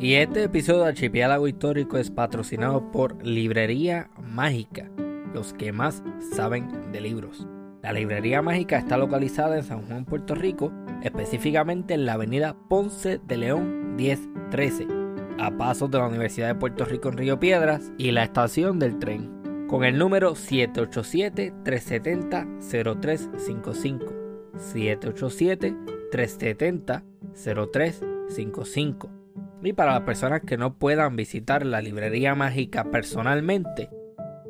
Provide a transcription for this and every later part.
Y este episodio de Archipiélago Histórico es patrocinado por Librería Mágica, los que más saben de libros. La Librería Mágica está localizada en San Juan, Puerto Rico, específicamente en la avenida Ponce de León 1013, a pasos de la Universidad de Puerto Rico en Río Piedras y la estación del tren, con el número 787-370-0355. 787-370-0355. Y para las personas que no puedan visitar la librería mágica personalmente,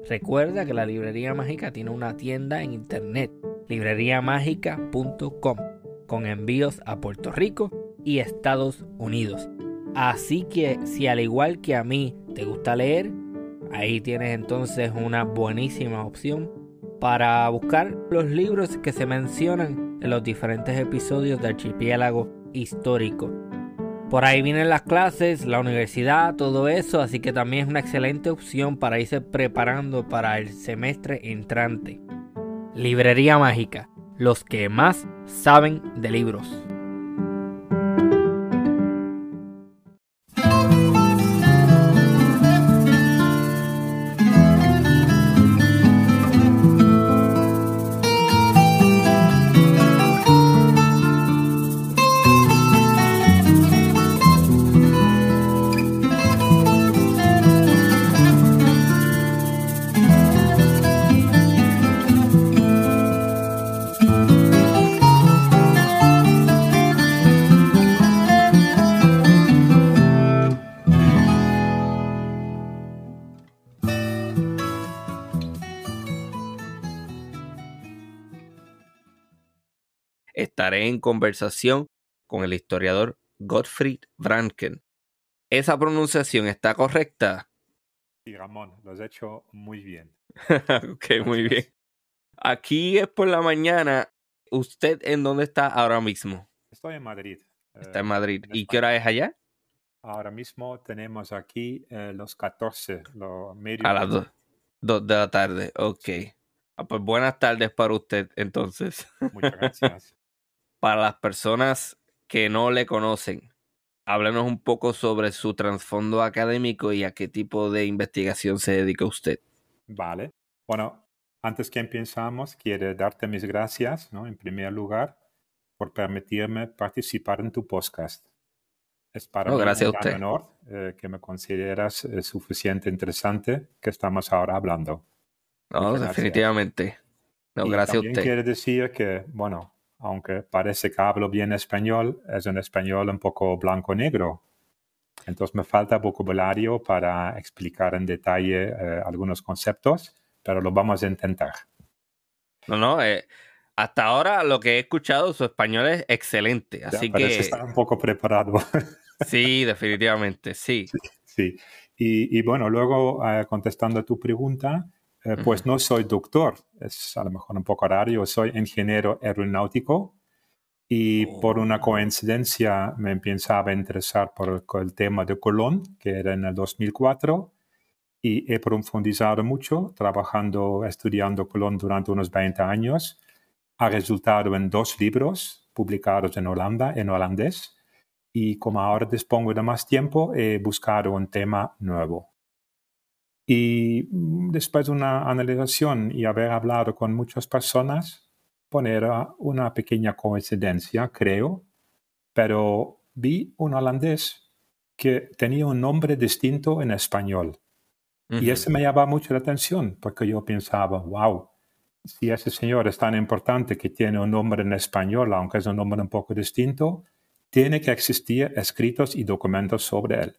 recuerda que la librería mágica tiene una tienda en internet, libreriamágica.com, con envíos a Puerto Rico y Estados Unidos. Así que si al igual que a mí te gusta leer, ahí tienes entonces una buenísima opción para buscar los libros que se mencionan en los diferentes episodios de Archipiélago Histórico. Por ahí vienen las clases, la universidad, todo eso, así que también es una excelente opción para irse preparando para el semestre entrante. Librería Mágica, los que más saben de libros. Estaré en conversación con el historiador Gottfried Franken. ¿Esa pronunciación está correcta? Sí, Ramón, lo has hecho muy bien. ok, muy bien. Aquí es por la mañana. ¿Usted en dónde está ahora mismo? Estoy en Madrid. Está en eh, Madrid. ¿Y qué hora es allá? Ahora mismo tenemos aquí eh, los 14, los medios. A las 2 de la tarde, ok. Ah, pues buenas tardes para usted entonces. Muchas gracias. para las personas que no le conocen, háblenos un poco sobre su trasfondo académico y a qué tipo de investigación se dedica usted. Vale. Bueno, antes que empezamos, quiero darte mis gracias, ¿no? En primer lugar, por permitirme participar en tu podcast. Es para mí gracias un gran honor eh, que me consideras eh, suficiente interesante que estamos ahora hablando. No, definitivamente. No, gracias a usted. Quiere decir que, bueno, aunque parece que hablo bien español, es un español un poco blanco-negro. Entonces me falta vocabulario para explicar en detalle eh, algunos conceptos, pero lo vamos a intentar. No, no, eh, hasta ahora lo que he escuchado, su español es excelente, así que... Estar un poco preparado. sí, definitivamente, sí. Sí, Y, bueno, luego eh, contestando a tu pregunta, eh, pues no soy doctor, es a lo mejor un poco raro, yo soy ingeniero aeronáutico y por una oh. coincidencia me empezaba a interesar por el, tema de Colón, que era en el 2004, y he profundizado mucho trabajando, estudiando Colón durante unos 20 años. Ha resultado en dos libros publicados en Holanda, en holandés, y como ahora dispongo de más tiempo, he buscado un tema nuevo. Y mm, después de una analización y haber hablado con muchas personas, poner una pequeña coincidencia, creo, pero vi un holandés que tenía un nombre distinto en español. Y ese me llamaba mucho la atención, porque yo pensaba, wow, si ese señor es tan importante que tiene un nombre en español, aunque es un nombre un poco distinto, tiene que existir escritos y documentos sobre él.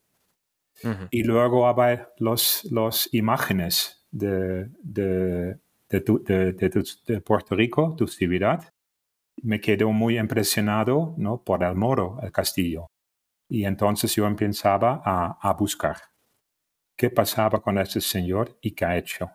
Y luego había los, los imágenes de, de, de, Puerto Rico, tu ciudad. Me quedó muy impresionado ¿no? por el moro, el castillo. Y entonces yo empezaba a, a buscar qué pasaba con ese señor y qué ha hecho.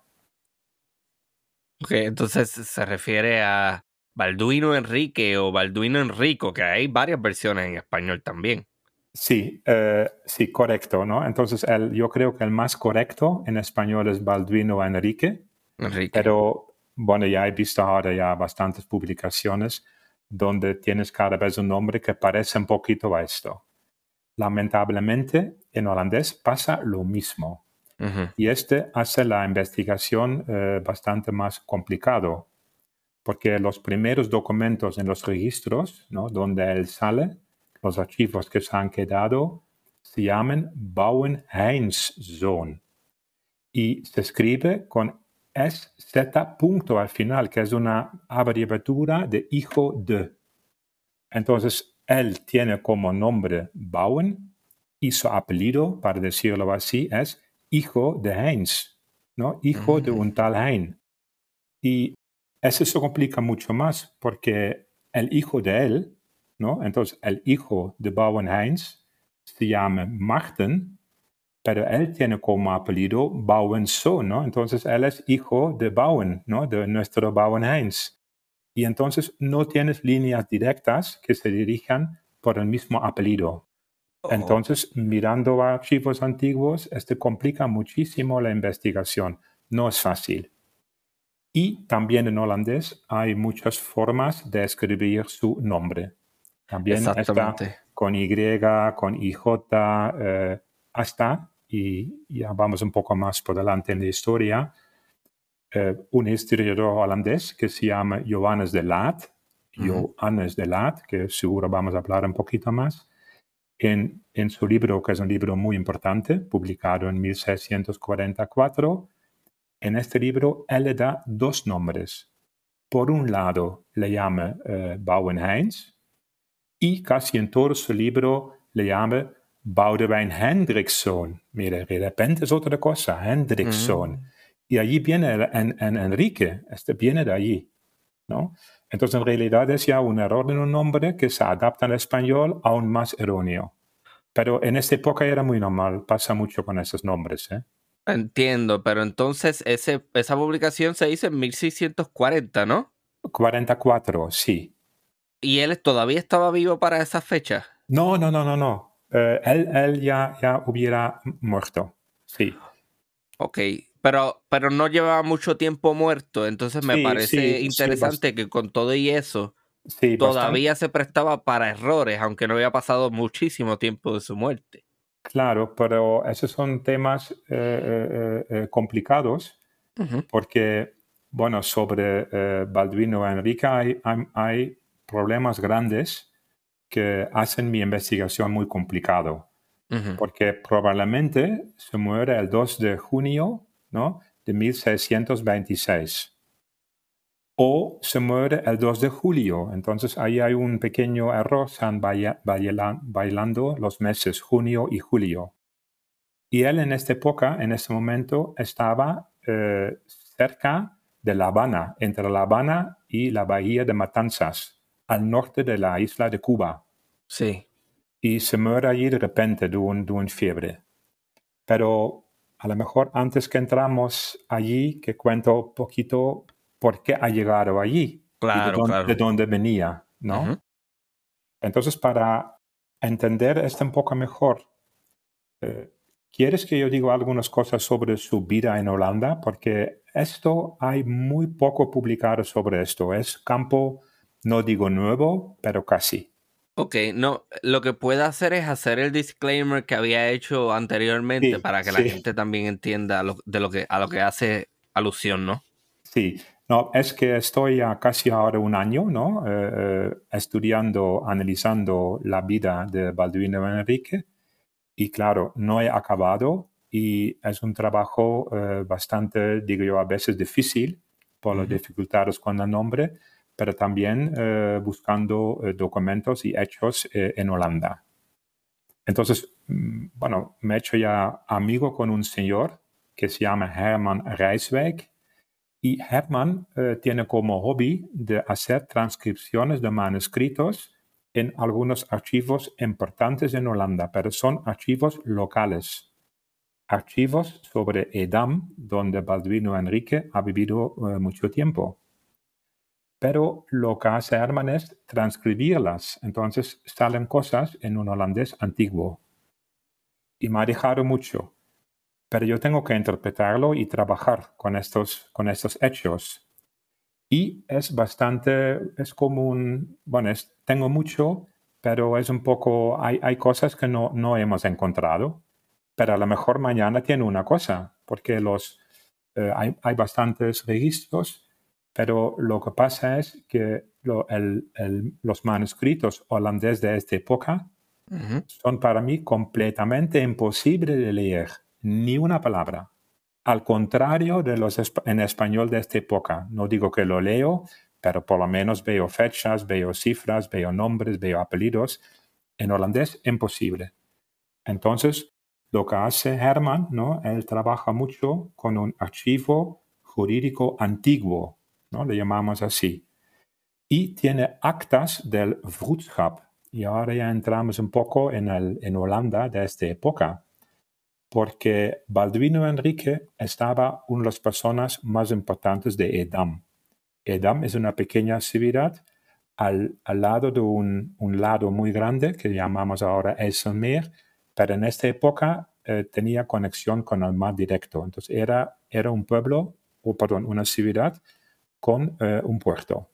Ok, entonces se refiere a Balduino Enrique o Balduino Enrico, que hay varias versiones en español también. Sí, eh, sí, correcto, ¿no? Entonces, el, yo creo que el más correcto en español es Balduino Enrique. Enrique. Pero, bueno, ya he visto ahora ya bastantes publicaciones donde tienes cada vez un nombre que parece un poquito a esto. Lamentablemente, en holandés pasa lo mismo. Y este hace la investigación eh, bastante más complicado, porque los primeros documentos en los registros, ¿no? donde él sale, los archivos que se han quedado, se llaman Bauern Heinz-Zoon. Y se escribe con SZ punto al final, que es una abreviatura de hijo de. Entonces, él tiene como nombre Bauern y su apellido, para decirlo así, es hijo de Heinz, ¿no? Hijo de un tal Hein. Y eso se complica mucho más porque el hijo de él, ¿no? Entonces, el hijo de Bauern Heinz se llama Martin, pero él tiene como apellido Bauensohn, ¿no? Entonces, él es hijo de Bauen, ¿no? De nuestro Bauern Heinz. Y entonces no tienes líneas directas que se dirijan por el mismo apellido. Oh. Entonces, mirando archivos antiguos, este complica muchísimo la investigación. No es fácil. Y también en holandés hay muchas formas de escribir su nombre. También está con Y, con IJ, eh, hasta, y ya vamos un poco más por delante en la historia, eh, un historiador holandés que se llama Johannes de Laat, Johannes de Laat, que seguro vamos a hablar un poquito más, en, en, su libro, que es un libro muy importante, publicado en 1644, en este libro él le da dos nombres. Por un lado le llama eh, Bauenheinz y casi en todo su libro le llama Boudewijn Hendrickson. Mire, de repente es otra cosa, Hendrickson. Mm. Y allí viene en, Enrique, este viene de allí, ¿no? Entonces, en realidad es ya un error en un nombre que se adapta al español aún más erróneo. Pero en esta época era muy normal, pasa mucho con esos nombres. ¿eh? Entiendo, pero entonces ese, esa publicación se hizo en 1640, ¿no? 44, sí. ¿Y él todavía estaba vivo para esa fecha? No, no, no, no, no. Eh, él, él ya, ya hubiera muerto, sí. Ok, pero, pero no llevaba mucho tiempo muerto, entonces me parece interesante que con todo y eso todavía se prestaba para errores, aunque no había pasado muchísimo tiempo de su muerte. Claro, pero esos son temas eh, eh, eh, complicados porque, bueno, sobre Balduino Enrique hay, hay, problemas grandes que hacen mi investigación muy complicado. Porque probablemente se muere el 2 de junio ¿no? de 1626. O se muere el 2 de julio. Entonces ahí hay un pequeño error, están bailando los meses junio y julio. Y él en esta época, en ese momento, estaba eh, cerca de La Habana, entre La Habana y la bahía de Matanzas, al norte de la isla de Cuba. Sí. Y se muere allí de repente de un, de un fiebre. Pero a lo mejor antes que entramos allí, que cuento un poquito por qué ha llegado allí. Claro, de, dónde, claro. de dónde venía, ¿no? Entonces, para entender esto un poco mejor, eh, ¿quieres que yo diga algunas cosas sobre su vida en Holanda? Porque esto hay muy poco publicado sobre esto. Es campo, no digo nuevo, pero casi. Ok, no, lo que puedo hacer es hacer el disclaimer que había hecho anteriormente para que la gente también entienda de lo que, a lo que hace alusión, ¿no? Sí, no, es que estoy casi ahora un año, ¿no? Eh, eh, estudiando, analizando la vida de Balduino Enrique y claro, no he acabado y es un trabajo eh, bastante, digo yo, a veces difícil por las dificultades con el nombre, pero también eh, buscando eh, documentos y hechos eh, en Holanda. Entonces, mm, bueno, me he hecho ya amigo con un señor que se llama Herman Rijswijk y Herman tiene como hobby de hacer transcripciones de manuscritos en algunos archivos importantes en Holanda, pero son archivos locales. Archivos sobre Edam, donde Balduino Enrique ha vivido mucho tiempo pero lo que hace Herman es transcribirlas. Entonces salen cosas en un holandés antiguo. Y me ha dejado mucho. Pero yo tengo que interpretarlo y trabajar con estos, con estos hechos. Y es bastante, es como un, bueno, tengo mucho pero es un poco, hay, hay cosas que no, no hemos encontrado, pero a lo mejor mañana tiene una cosa, porque los, eh, hay, hay, bastantes registros, pero lo que pasa es que el, el, los manuscritos holandeses de esta época son para mí completamente imposibles de leer, ni una palabra. Al contrario de los en español de esta época, no digo que lo leo, pero por lo menos veo fechas, veo cifras, veo nombres, veo apellidos. En holandés, imposible. Entonces, lo que hace Herman, ¿no? Él trabaja mucho con un archivo jurídico antiguo, ¿no? Le llamamos así. Y tiene actas del vroedschap. Y ahora ya entramos un poco en, el, en Holanda de esta época, porque Balduino Enrique estaba una de las personas más importantes de Edam. Edam es una pequeña ciudad al, al lado de un, un, lado muy grande que llamamos ahora Elsenmeer, pero en esta época eh, tenía conexión con el mar directo. Entonces era, era un pueblo, o perdón, una ciudad con eh, un puerto.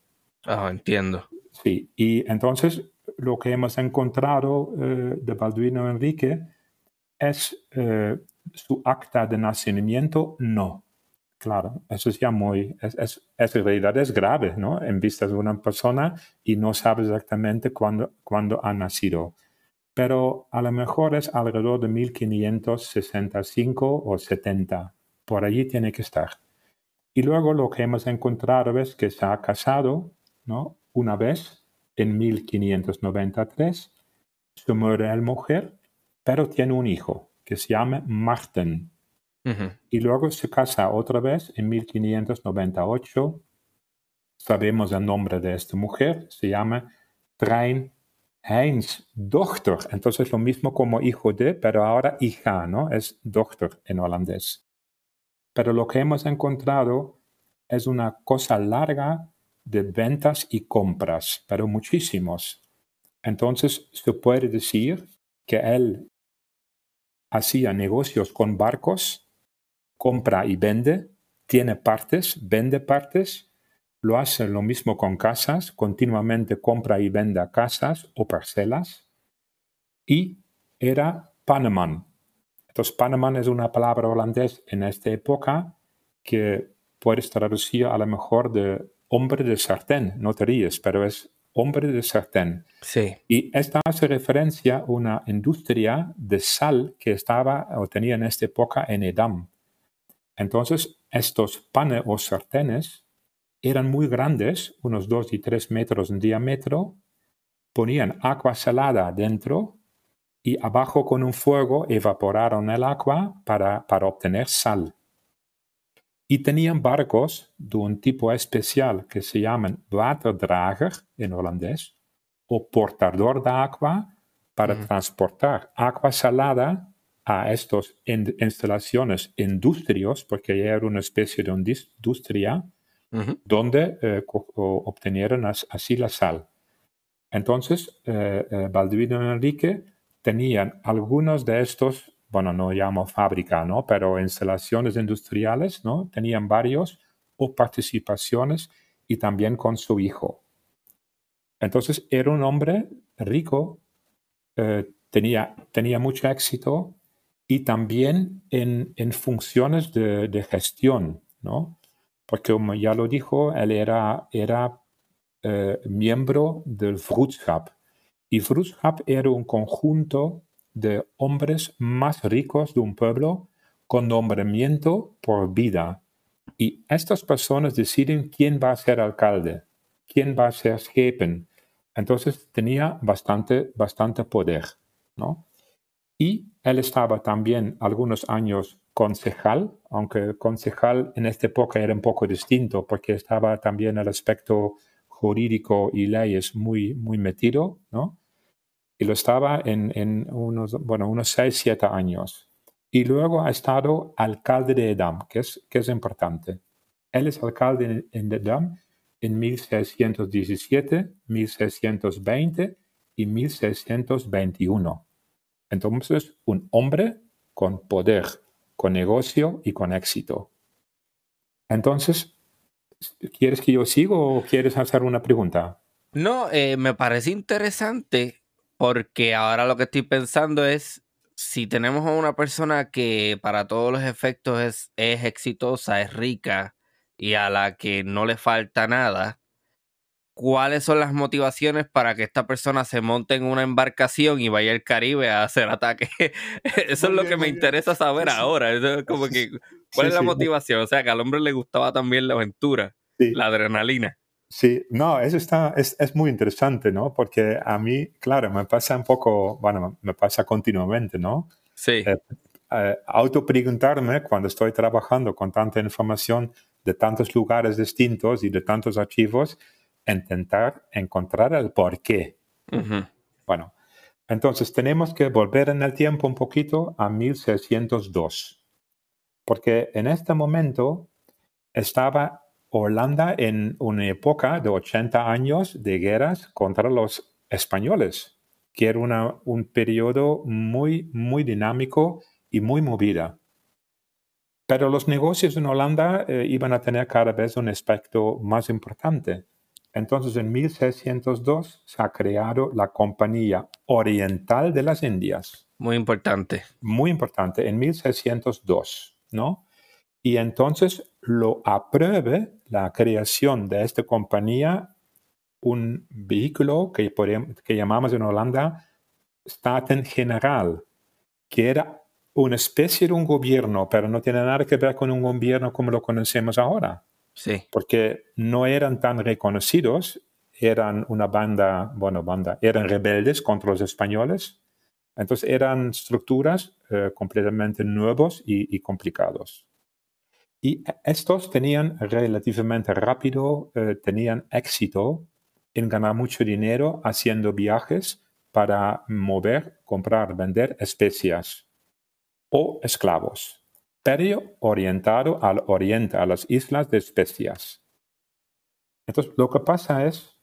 Ah, entiendo. Sí, y entonces lo que hemos encontrado eh, de Balduino Enrique es su acta de nacimiento, no. Claro, eso es ya muy, es, es, es, en realidad es grave, ¿no? En vista de una persona y no sabes exactamente cuándo, cuándo ha nacido. Pero a lo mejor es alrededor de 1565 o 70. Por allí tiene que estar. Y luego lo que hemos encontrado es que se ha casado, ¿no? Una vez en 1593, se muere la mujer, pero tiene un hijo que se llama Marten y luego se casa otra vez en 1598. Sabemos el nombre de esta mujer, se llama Trein Heinz Dochter. Entonces lo mismo como hijo de, pero ahora hija, ¿no? Es dochter en holandés. Pero lo que hemos encontrado es una cosa larga de ventas y compras, pero muchísimos. Entonces se puede decir que él hacía negocios con barcos compra y vende, tiene partes, vende partes, lo hace lo mismo con casas, continuamente compra y vende casas o parcelas, y era Paneman. Entonces, Paneman es una palabra holandés en esta época que puedes traducir a lo mejor de hombre de sartén, no te ríes, pero es hombre de sartén. Sí. Y esta hace referencia a una industria de sal que estaba o tenía en esta época en Edam. Entonces, estos panes o sartenes eran muy grandes, unos 2 y 3 metros en diámetro, ponían agua salada dentro y abajo con un fuego evaporaron el agua para, para obtener sal. Y tenían barcos de un tipo especial que se llaman waterdrager en holandés o portador de agua para transportar agua salada a estas instalaciones industrios, porque era una especie de industria, donde eh, obtenieron así la sal. Entonces, eh, eh Enrique tenían algunos de estos, bueno, no llamo fábrica, ¿no? Pero instalaciones industriales, ¿no? Tenían varios o participaciones y también con su hijo. Entonces, era un hombre rico, eh, tenía, tenía mucho éxito y también en, en funciones de, gestión, ¿no? Porque como ya lo dijo, él era, era eh, miembro del Vroedschap. Y Vroedschap era un conjunto de hombres más ricos de un pueblo con nombramiento por vida. Y estas personas deciden quién va a ser alcalde, quién va a ser jefe. Entonces tenía bastante, bastante poder, ¿no? Y él estaba también algunos años concejal, aunque concejal en esta época era un poco distinto porque estaba también el aspecto jurídico y leyes muy, muy metido, ¿no? Y lo estaba en, en unos, bueno, unos 6, 7 años. Y luego ha estado alcalde de Edam, que es, que es importante. Él es alcalde en, Edam en 1617, 1620 y 1621. Entonces, un hombre con poder, con negocio y con éxito. Entonces, ¿quieres que yo siga o quieres hacer una pregunta? No, eh, me parece interesante Porque ahora lo que estoy pensando es, si tenemos a una persona que para todos los efectos es, es exitosa, es rica y a la que no le falta nada, cuáles son las motivaciones para que esta persona se monte en una embarcación y vaya al Caribe a hacer ataque. Eso es lo que me interesa saber ahora. es como que, ¿cuál es la motivación? O sea, que al hombre le gustaba también la aventura, la adrenalina. Sí, no, eso está, es, es, muy interesante, ¿no? Porque a mí, claro, me pasa un poco, bueno, me pasa continuamente, ¿no? Sí. Eh, eh, autopreguntarme cuando estoy trabajando con tanta información de tantos lugares distintos y de tantos archivos, intentar encontrar el por qué. Bueno, entonces tenemos que volver en el tiempo un poquito a 1602, porque en este momento estaba Holanda en una época de 80 años de guerras contra los españoles, que era una, un periodo muy, muy dinámico y muy movida. Pero los negocios en Holanda eh, iban a tener cada vez un aspecto más importante. Entonces, en 1602 se ha creado la Compañía Oriental de las Indias. Muy importante. Muy importante, en 1602, ¿no? Y entonces lo apruebe la creación de esta compañía un vehículo que, que llamamos en Holanda Staten General, que era una especie de un gobierno, pero no tiene nada que ver con un gobierno como lo conocemos ahora. Sí. Porque no eran tan reconocidos, eran una banda, bueno, banda, eran rebeldes contra los españoles. Entonces eran estructuras eh, completamente nuevos y, complicados. Y estos tenían relativamente rápido, eh, tenían éxito en ganar mucho dinero haciendo viajes para mover, comprar, vender especias o esclavos pero orientado al oriente, a las islas de especias. Entonces, lo que pasa es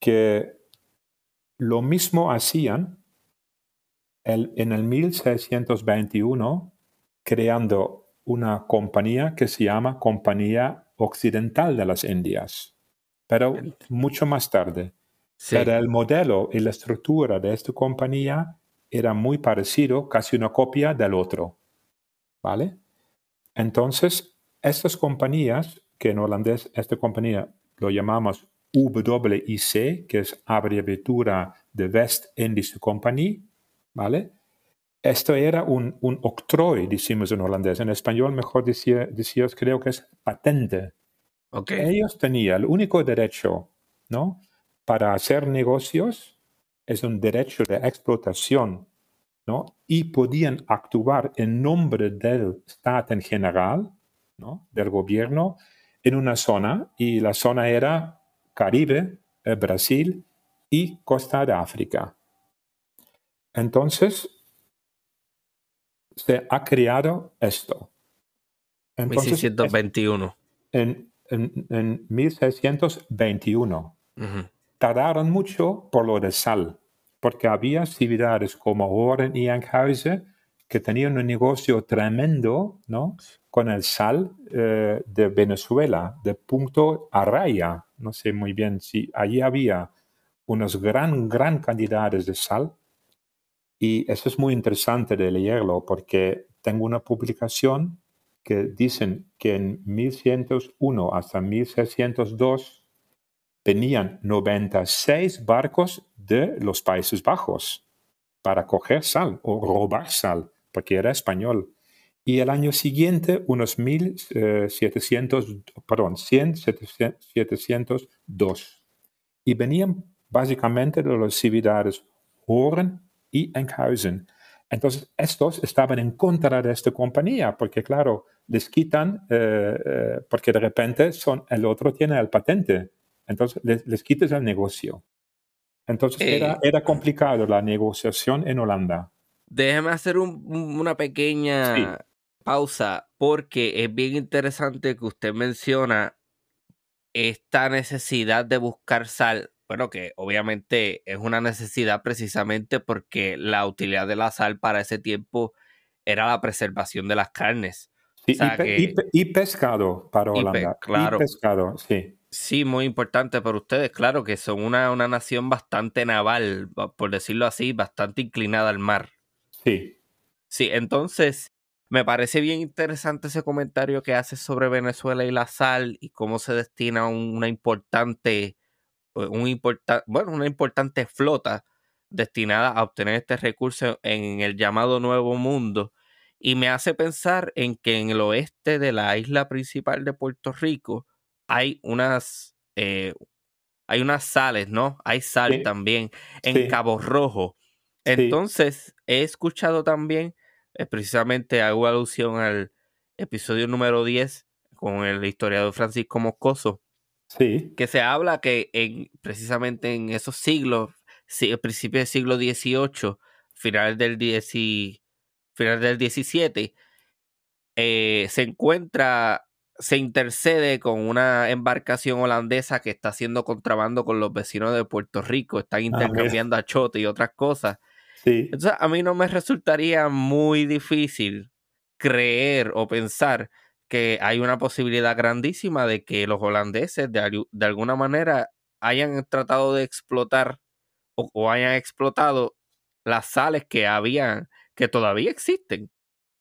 que lo mismo hacían en el 1621, creando una compañía que se llama Compañía Occidental de las Indias, pero mucho más tarde. Pero el modelo y la estructura de esta compañía era muy parecido, casi una copia del otro. ¿Vale? Entonces, estas compañías, que en holandés esta compañía lo llamamos WIC, que es abreviatura de West Indies Company, ¿vale? Esto era un, un octroy, decimos en holandés. En español, mejor decía, creo que es patente. Okay. Ellos tenían el único derecho, ¿no? Para hacer negocios, es un derecho de explotación y podían actuar en nombre del Estado en general, ¿no? del gobierno, en una zona, y la zona era Caribe, eh, Brasil y Costa de África. Entonces, se ha creado esto. Entonces, 1621. En, en, 1621. Tardaron mucho por lo de sal porque había ciudades como Horen y Enkhuizen que tenían un negocio tremendo ¿no? con el sal eh, de Venezuela, de punto a raya. No sé muy bien si allí había unas gran, gran cantidades de sal. Y eso es muy interesante de leerlo porque tengo una publicación que dicen que en 1101 hasta 1602 tenían 96 barcos de los Países Bajos para coger sal o robar sal, porque era español. Y el año siguiente, unos 1700, eh, perdón, 100, 702. Y venían básicamente de las ciudades Horen y Enkhuizen. Entonces, estos estaban en contra de esta compañía, porque claro, les quitan, eh, eh, porque de repente son, el otro tiene el patente entonces les, quites el negocio. Entonces era, eh, era, complicado la negociación en Holanda. Déjeme hacer una pequeña pausa porque es bien interesante que usted menciona esta necesidad de buscar sal. Bueno, que obviamente es una necesidad precisamente porque la utilidad de la sal para ese tiempo era la preservación de las carnes. y, pescado para Holanda. claro. Y pescado, sí. Sí, muy importante para ustedes, claro que son una, una nación bastante naval, por decirlo así, bastante inclinada al mar. Sí. Sí, entonces me parece bien interesante ese comentario que hace sobre Venezuela y la sal y cómo se destina una importante, un bueno, una importante flota destinada a obtener este recurso en el llamado Nuevo Mundo. Y me hace pensar en que en el oeste de la isla principal de Puerto Rico hay unas, eh, hay unas sales, ¿no? Hay sal también en Cabo Rojo. Entonces, he escuchado también eh, precisamente hago alusión al episodio número 10 con el historiador Francisco Moscoso. Sí. Que se habla que en, precisamente en esos siglos, sí, principio del siglo XVIII, final del, final del XVII, eh, se encuentra, se intercede con una embarcación holandesa que está haciendo contrabando con los vecinos de Puerto Rico, están ah, intercambiando achote y otras cosas. Entonces, a mí no me resultaría muy difícil creer o pensar que hay una posibilidad grandísima de que los holandeses de, alguna manera hayan tratado de explotar o, hayan explotado las sales que habían, que todavía existen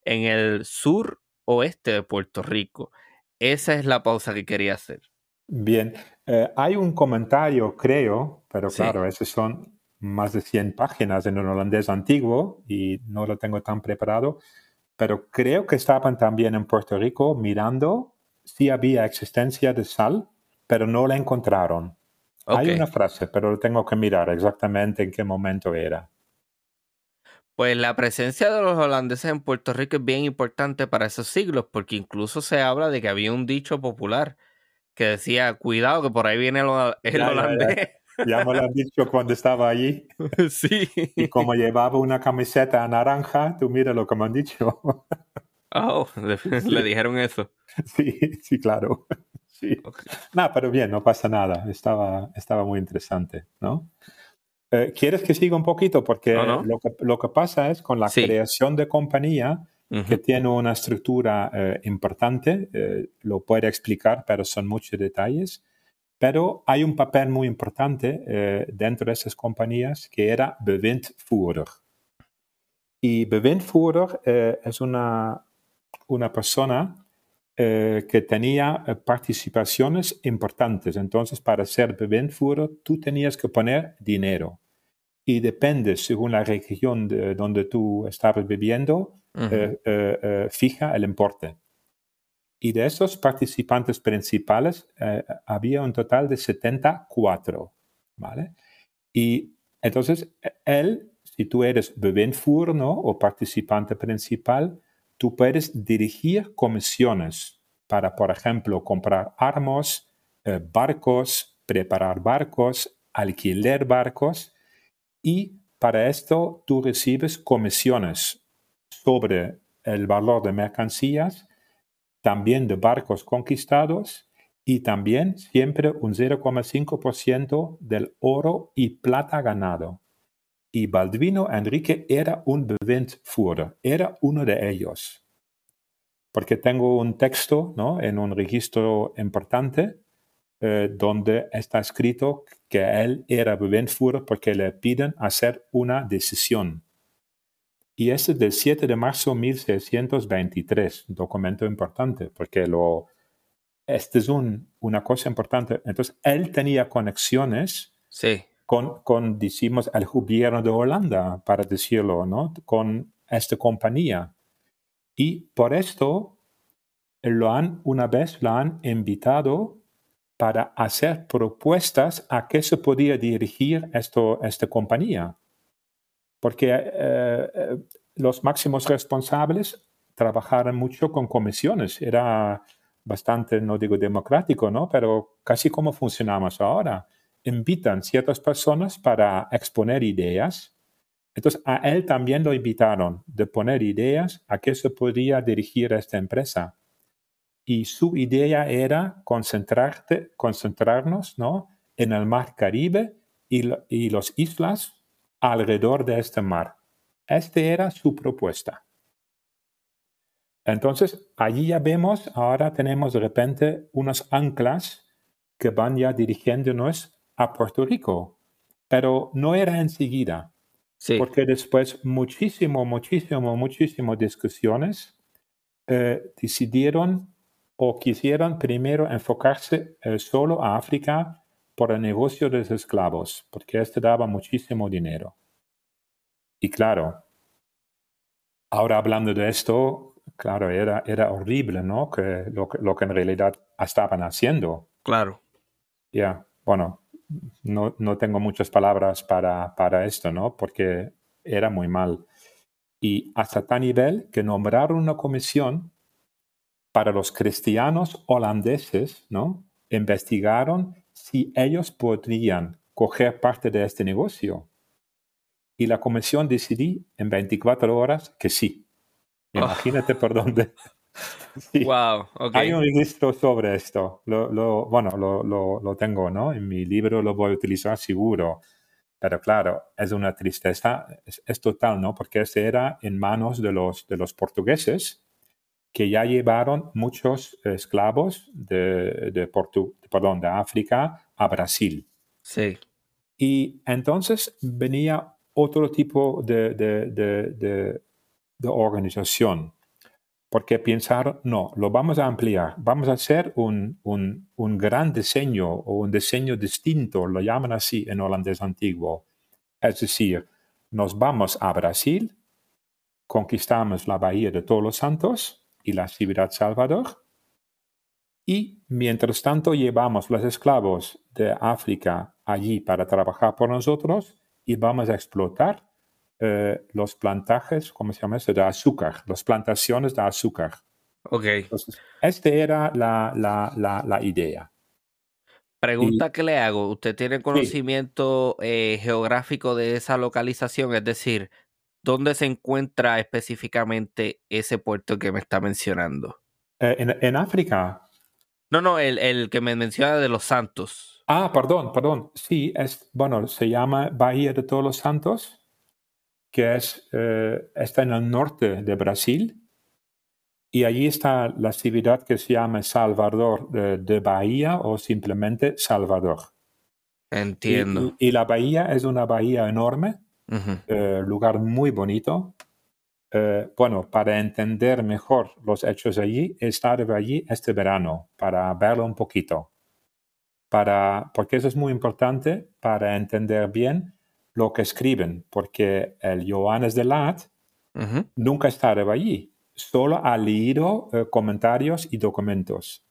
en el sur oeste de Puerto Rico. Esa es la pausa que quería hacer. Bien, eh, hay un comentario, creo, pero claro, esos son más de 100 páginas en un holandés antiguo y no lo tengo tan preparado, pero creo que estaban también en Puerto Rico mirando si había existencia de sal, pero no la encontraron. Hay una frase, pero lo tengo que mirar exactamente en qué momento era. Pues la presencia de los holandeses en Puerto Rico es bien importante para esos siglos, porque incluso se habla de que había un dicho popular que decía, cuidado que por ahí viene el, holandés. Ya me lo han dicho cuando estaba allí. Sí. Y como llevaba una camiseta naranja, tú mira lo que me han dicho. Oh, le, dijeron eso. Sí, sí, claro. Sí. No, pero bien, no pasa nada. Estaba, estaba muy interesante, ¿no? Eh, ¿Quieres que siga un poquito? Porque Lo, que, lo, que, pasa es con la creación de compañía, que tiene una estructura eh, importante, eh, lo puede explicar, pero son muchos detalles. Pero hay un papel muy importante eh, dentro de esas compañías que era bewindvoerder. Y bewindvoerder eh, es una, una persona eh, que tenía participaciones importantes. Entonces, para ser bewindvoerder, tú tenías que poner dinero. Y depende, según la región de donde tú estabas viviendo, fija el importe. Y de esos participantes principales eh, había un total de 74, ¿vale? Y entonces él, si tú eres bewindvoerder ¿no? o participante principal, tú puedes dirigir comisiones para, por ejemplo, comprar armas, eh, barcos, preparar barcos, alquiler barcos y para esto tú recibes comisiones sobre el valor de mercancías también de barcos conquistados y también siempre un 0,5% del oro y plata ganado. Y Baldvino Enrique era un bewindvoerder, era uno de ellos. Porque tengo un texto ¿no? en un registro importante eh, donde está escrito que él era bewindvoerder porque le piden hacer una decisión y ese es del 7 de marzo de 1623, documento importante, porque lo, este es un, una cosa importante. Entonces, él tenía conexiones sí. con, con, decimos, el gobierno de Holanda, para decirlo, ¿no? Con esta compañía. Y por esto, lo han, una vez lo han invitado para hacer propuestas a qué se podía dirigir esto, esta compañía porque eh, eh, los máximos responsables trabajaron mucho con comisiones. Era bastante, no digo democrático, ¿no? Pero casi como funcionamos ahora. Invitan ciertas personas para exponer ideas. Entonces, a él también lo invitaron de poner ideas a qué se podría dirigir esta empresa. Y su idea era concentrarte, concentrarnos ¿no? en el mar Caribe y, y las islas alrededor de este mar. Esta era su propuesta. Entonces, allí ya vemos, ahora tenemos de repente unas anclas que van ya dirigiéndonos a Puerto Rico. Pero no era enseguida, porque después muchísimo, muchísimo, muchísimo discusiones eh, decidieron o quisieron primero enfocarse eh, solo a África por el negocio de los esclavos, porque este daba muchísimo dinero. Y claro, ahora hablando de esto, claro, era, era horrible, ¿no? Que lo, lo que en realidad estaban haciendo. Claro. Ya, bueno, no, no, tengo muchas palabras para, para esto, ¿no? Porque era muy mal. Y hasta tal nivel que nombraron una comisión para los cristianos holandeses, ¿no? Investigaron si ellos podrían coger parte de este negocio. Y la comisión decidió en 24 horas que sí. Oh. Imagínate por dónde. Wow, Hay un registro sobre esto. Lo, bueno, lo, lo, tengo, ¿no? En mi libro lo voy a utilizar seguro. Pero claro, es una tristeza, es, total, ¿no? Porque ese era en manos de los, de los portugueses que ya llevaron muchos esclavos de, de, perdón, de África a Brasil. Sí. Y entonces venía otro tipo de, de, organización, porque pensaron, no, lo vamos a ampliar, vamos a hacer un, un, un, gran diseño o un diseño distinto, lo llaman así en holandés antiguo. Es decir, nos vamos a Brasil, conquistamos la bahía de Todos los Santos, y la Ciudad Salvador. Y mientras tanto llevamos los esclavos de África allí para trabajar por nosotros y vamos a explotar eh, los plantajes, ¿cómo se llama eso? De azúcar, las plantaciones de azúcar. Ok. esta era la, la, la, idea. Pregunta que le hago, ¿usted tiene conocimiento eh, geográfico de esa localización? Es decir, ¿Dónde se encuentra específicamente ese puerto que me está mencionando? Eh, en, África. No, no, el, que me menciona de los Santos. Ah, perdón, perdón. Sí, es, bueno, se llama Bahía de Todos los Santos, que es, eh, está en el norte de Brasil. Y allí está la ciudad que se llama Salvador de, Bahía o simplemente Salvador. Entiendo. y, la bahía es una bahía enorme eh, lugar muy bonito. Eh, bueno, para entender mejor los hechos allí, estar allí este verano para verlo un poquito. Para, porque eso es muy importante para entender bien lo que escriben, porque el Johannes de Lat nunca estaba allí, solo ha leído eh, comentarios y documentos.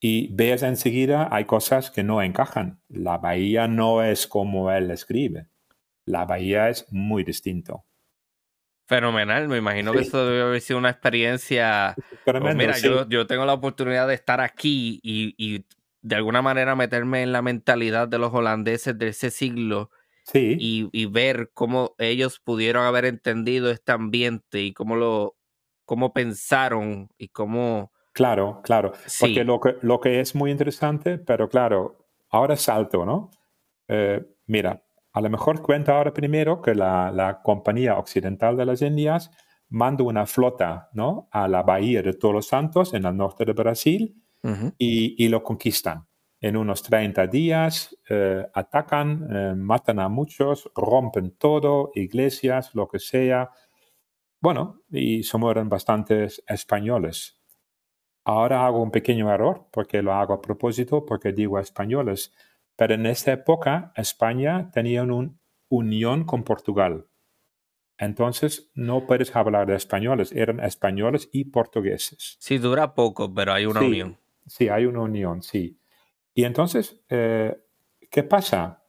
Y ves enseguida, hay cosas que no encajan. La bahía no es como él escribe la bahía es muy distinto. Fenomenal, me imagino que eso debe haber sido una experiencia. Pues mira, yo, tengo la oportunidad de estar aquí y, de alguna manera meterme en la mentalidad de los holandeses de ese siglo y, ver cómo ellos pudieron haber entendido este ambiente y cómo lo cómo pensaron y cómo. Claro, claro. Porque lo que, lo que es muy interesante, pero claro, ahora salto, ¿no? Eh, mira, a lo mejor cuenta ahora primero que la, Compañía Occidental de las Indias manda una flota ¿no? a la bahía de Todos los Santos en el norte de Brasil y, lo conquistan. En unos 30 días eh, atacan, eh, matan a muchos, rompen todo, iglesias, lo que sea. Bueno, y se mueren bastantes españoles. Ahora hago un pequeño error porque lo hago a propósito, porque digo españoles pero en esta época España tenía una unión con Portugal. Entonces no puedes hablar de españoles, eran españoles y portugueses. Sí, dura poco, pero hay una unión. Sí, hay una unión, sí. Y entonces, eh, ¿qué pasa?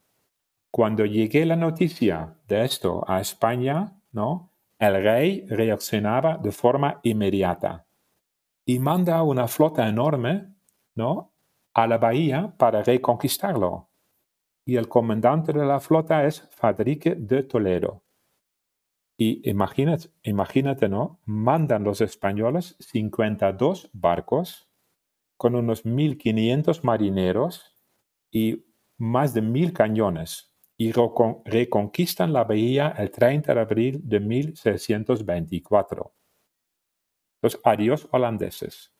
Cuando llegué la noticia de esto a España, ¿no? El rey reaccionaba de forma inmediata y manda una flota enorme, ¿no? A la bahía para reconquistarlo. Y el comandante de la flota es Fadrique de Toledo. Y imagínate, imagínate, ¿no? Mandan los españoles 52 barcos con unos 1.500 marineros y más de 1.000 cañones y reconquistan la bahía el 30 de abril de 1624. Los adiós holandeses.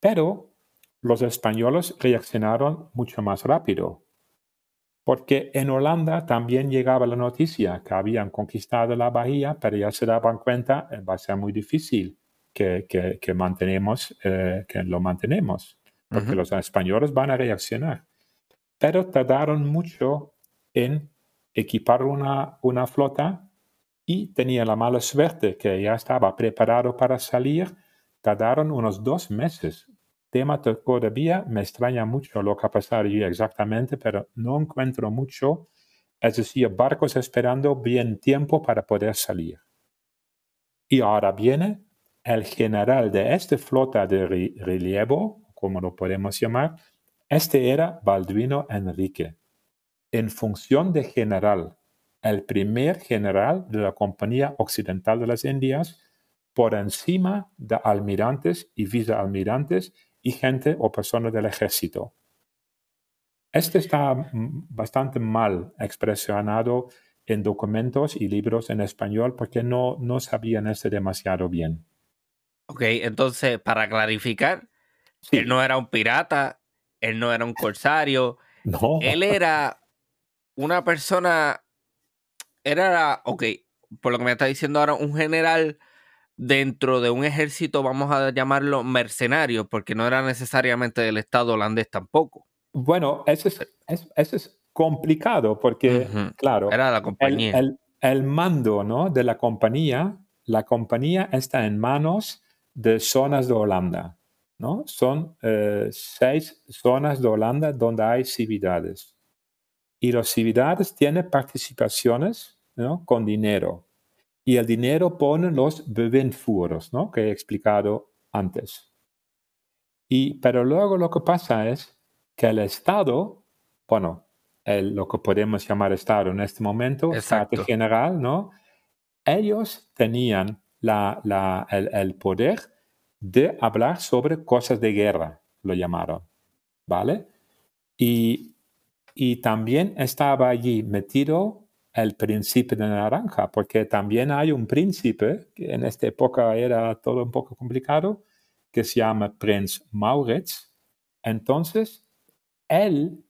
Pero los españoles reaccionaron mucho más rápido. Porque en Holanda también llegaba la noticia que habían conquistado la bahía, pero ya se daban cuenta que eh, va a ser muy difícil que, que, mantenemos, eh, que lo mantenemos, porque los españoles van a reaccionar. Pero tardaron mucho en equipar una, una flota y tenía la mala suerte que ya estaba preparado para salir. Tardaron unos dos meses. Tema todavía me extraña mucho lo que pasado allí exactamente, pero no encuentro mucho, es decir, barcos esperando bien tiempo para poder salir. Y ahora viene el general de esta flota de relievo, como lo podemos llamar, este era Balduino Enrique. En función de general, el primer general de la Compañía Occidental de las Indias, por encima de almirantes y vicealmirantes y gente o personas del ejército. Este está bastante mal expresionado en documentos y libros en español porque no, no sabían este demasiado bien. Ok, entonces, para clarificar, él no era un pirata, él no era un corsario, no. él era una persona era, ok, por lo que me está diciendo ahora, un general dentro de un ejército, vamos a llamarlo mercenario, porque no era necesariamente del Estado holandés tampoco. Bueno, eso es, eso es complicado porque, claro, era la compañía. El, mando ¿no? de la compañía, la compañía está en manos de zonas de Holanda. ¿no? Son eh, seis zonas de Holanda donde hay civilidades y las ciudades tienen participaciones con dinero. Y el dinero pone los bevenfuros, ¿no? que he explicado antes. Y, pero luego lo que pasa es que el Estado, bueno, lo que podemos llamar Estado en este momento, Estado general, ¿no? ellos tenían la, la, el, el, poder de hablar sobre cosas de guerra, lo llamaron, ¿vale? Y y también estaba allí metido el príncipe de naranja, porque también hay un príncipe, que en esta época era todo un poco complicado, que se llama Prince Maurits. Entonces, él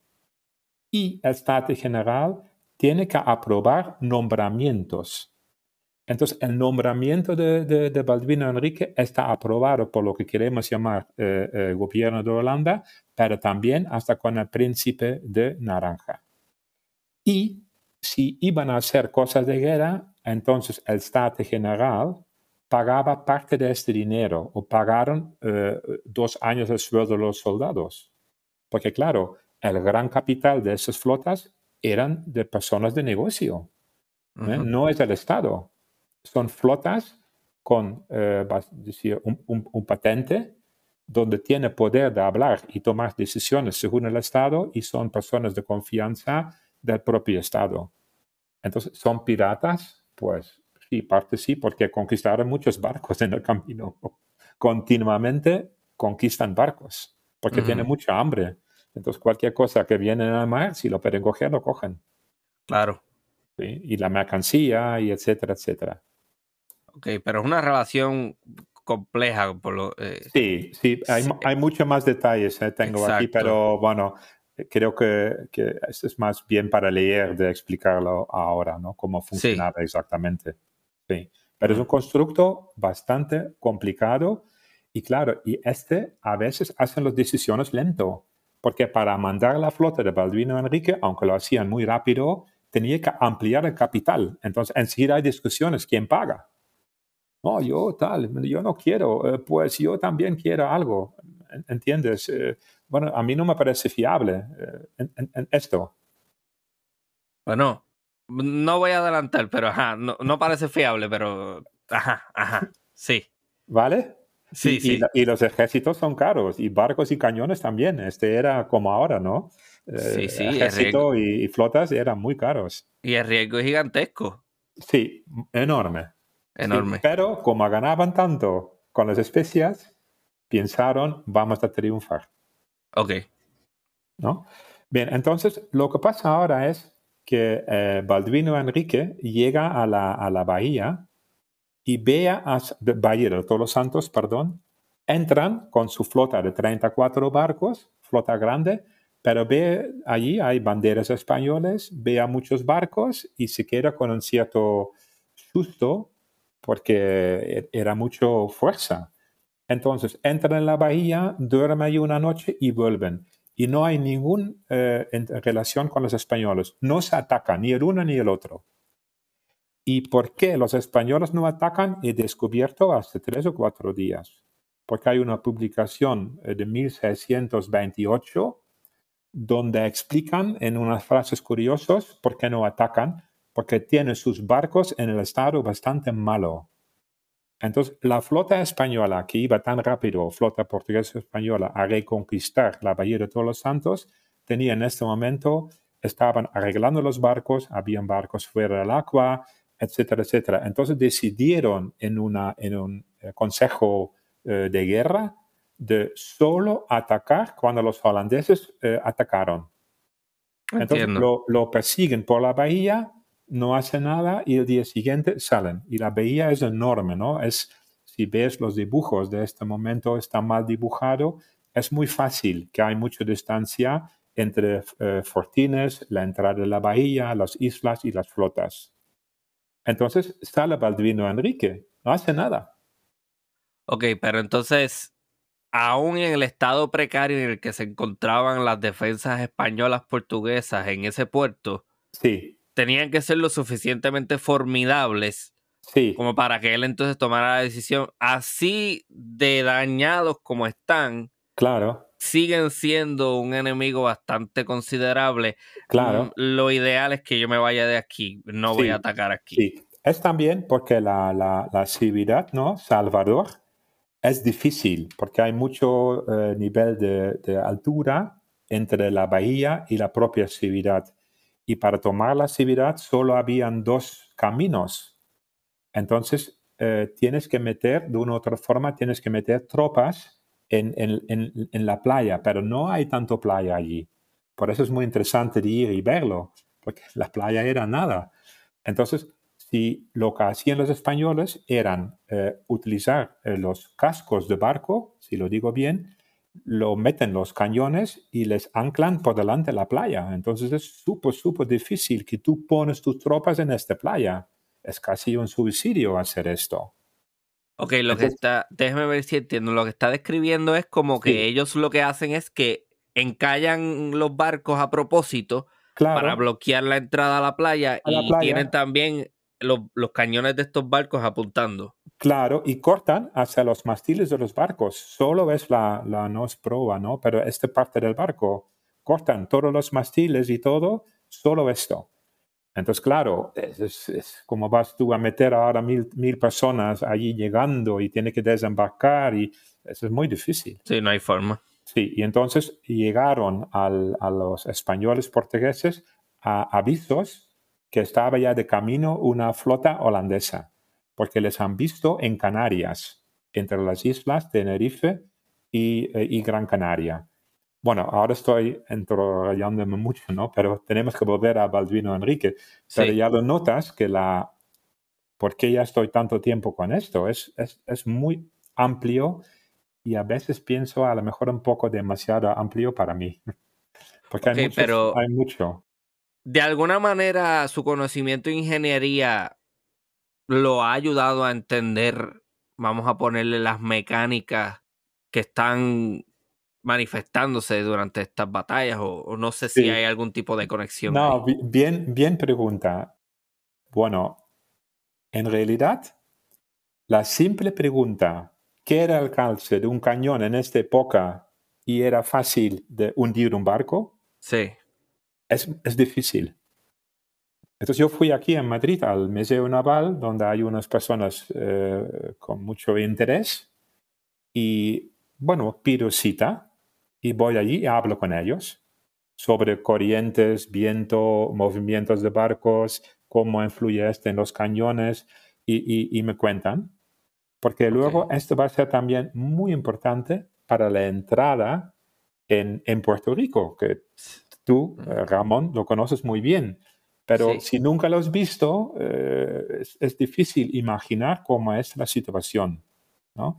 y el Estado General tienen que aprobar nombramientos entonces, el nombramiento de, de, Balduino Enrique está aprobado por lo que queremos llamar eh, eh, gobierno de Holanda, pero también hasta con el príncipe de Naranja. Y si iban a hacer cosas de guerra, entonces el Estado General pagaba parte de este dinero o pagaron eh, dos años de sueldo de los soldados. Porque claro, el gran capital de esas flotas eran de personas de negocio, no es del Estado. Son flotas con eh, decir, un, patente donde tiene poder de hablar y tomar decisiones según el Estado y son personas de confianza del propio Estado. Entonces, ¿son piratas? Pues sí, parte sí, porque conquistaron muchos barcos en el camino. Continuamente conquistan barcos, porque tienen mucha hambre. Entonces, cualquier cosa que viene al mar, si lo pueden coger, lo cogen. Claro. Y la mercancía, y etcétera, etcétera. Ok, pero es una relación compleja. Por lo, eh, sí, sí, hay, hay muchos más detalles, eh, tengo aquí, pero bueno, creo que, que es más bien para leer de explicarlo ahora, ¿no? Cómo funcionaba exactamente. Sí, pero es un constructo bastante complicado y claro, y este a veces hacen las decisiones lento, porque para mandar la flota de Balduino Enrique, aunque lo hacían muy rápido, tenía que ampliar el capital. Entonces, enseguida hay discusiones, ¿quién paga? no, yo tal, yo no quiero, eh, pues yo también quiero algo, ¿entiendes? Eh, bueno, a mí no me parece fiable eh, en, esto. Bueno, no voy a adelantar, pero ajá, no, parece fiable, pero ajá, ajá, sí. ¿Vale? Sí, y, sí. Y, los ejércitos son caros, y barcos y cañones también. Este era como ahora, ¿no? sí, sí. Ejército y, y, flotas eran muy caros. Y el riesgo es gigantesco. Sí, enorme. Enorme. pero como ganaban tanto con las especias, pensaron, vamos a triunfar. Ok. ¿No? Bien, entonces lo que pasa ahora es que eh, Balduino Enrique llega a la, a la bahía y ve a, Bahía de Todos los Santos, perdón, Entran con su flota de 34 barcos, flota grande, pero ve allí hay banderas españolas, ve a muchos barcos y se queda con un cierto susto porque e-, era mucho fuerza. Entonces entran en la bahía, duermen allí una noche y vuelven. Y no hay ninguna eh, relación con los españoles. No se atacan ni el uno ni el otro. ¿Y por qué los españoles no atacan? He descubierto hace tres o cuatro días. Porque hay una publicación eh, de 1628 donde explican en unas frases curiosas por qué no atacan, porque tienen sus barcos en el estado bastante malo. Entonces, la flota española que iba tan rápido, flota portuguesa española, a reconquistar la Bahía de Todos los Santos, tenía en este momento, estaban arreglando los barcos, habían barcos fuera del agua, etcétera, etcétera. Entonces decidieron en, una, en un eh, consejo eh, de guerra de solo atacar cuando los holandeses eh, atacaron. Entonces lo, lo, persiguen por la bahía, no hacen nada y el día siguiente salen. Y la bahía es enorme, ¿no? Es, si ves los dibujos de este momento, está mal dibujado. Es muy fácil que hay mucha distancia entre fortines, la entrada de la bahía, las islas y las flotas. Entonces sale Baldvino Enrique, no hace nada. Ok, pero entonces, aún en el estado precario en el que se encontraban las defensas españolas portuguesas en ese puerto, sí. Tenían que ser lo suficientemente formidables sí. como para que él entonces tomara la decisión, así de dañados como están. Claro siguen siendo un enemigo bastante considerable. Claro. Mm, lo ideal es que yo me vaya de aquí, no voy a atacar aquí. Sí. Es también porque la, la, civilidad, ¿no? Salvador, es difícil porque hay mucho eh, nivel de, de, altura entre la bahía y la propia civilidad. Y para tomar la civilidad solo habían dos caminos. Entonces, eh, tienes que meter, de una u otra forma, tienes que meter tropas en, la playa, pero no hay tanto playa allí. Por eso es muy interesante ir y verlo, porque la playa era nada. Entonces, si lo que hacían los españoles eran eh, utilizar eh, los cascos de barco, si lo digo bien, lo meten los cañones y les anclan por delante de la playa. Entonces es súper, súper difícil que tú pones tus tropas en esta playa. Es casi un suicidio hacer esto. Ok, lo que está, déjeme ver si entiendo, lo que está describiendo es como que ellos lo que hacen es que encallan los barcos a propósito para bloquear la entrada a la playa y tienen también los, cañones de estos barcos apuntando. Claro, y cortan hacia los mastiles de los barcos. Solo es la, la nos proa, ¿no? Pero esta parte del barco, cortan todos los mastiles y todo, solo esto. Entonces, claro, es, como vas tú a meter ahora mil, mil personas allí llegando y tiene que desembarcar y eso es muy difícil. Sí, no hay forma. Sí, y entonces llegaron al, a los españoles portugueses a avisos que estaba ya de camino una flota holandesa, porque les han visto en Canarias, entre las islas Tenerife y, eh, y Gran Canaria. Bueno, ahora estoy enrollándome mucho, ¿no? Pero tenemos que volver a Baldwino Enrique. Pero ya lo notas que la... ¿Por qué ya estoy tanto tiempo con esto? Es, es, es muy amplio y a veces pienso a lo mejor un poco demasiado amplio para mí. Porque hay, pero hay mucho. De alguna manera, su conocimiento de ingeniería lo ha ayudado a entender, vamos a ponerle las mecánicas que están manifestándose durante estas batallas o, no sé si hay algún tipo de conexión. No, bien, bien pregunta. Bueno, en realidad, la simple pregunta, ¿qué era el alcance de un cañón en esta época y era fácil de hundir un barco? Sí. Es, es difícil. Entonces yo fui aquí en Madrid al Museo Naval, donde hay unas personas eh, con mucho interés y, bueno, pido cita y voy allí y hablo con ellos sobre corrientes, viento, movimientos de barcos, cómo influye esto en los cañones y, y, me cuentan. Porque luego esto va a ser también muy importante para la entrada en, en Puerto Rico, que tú, eh, Ramón, lo conoces muy bien. Pero si nunca lo has visto, eh, es, es, difícil imaginar cómo es la situación. ¿no?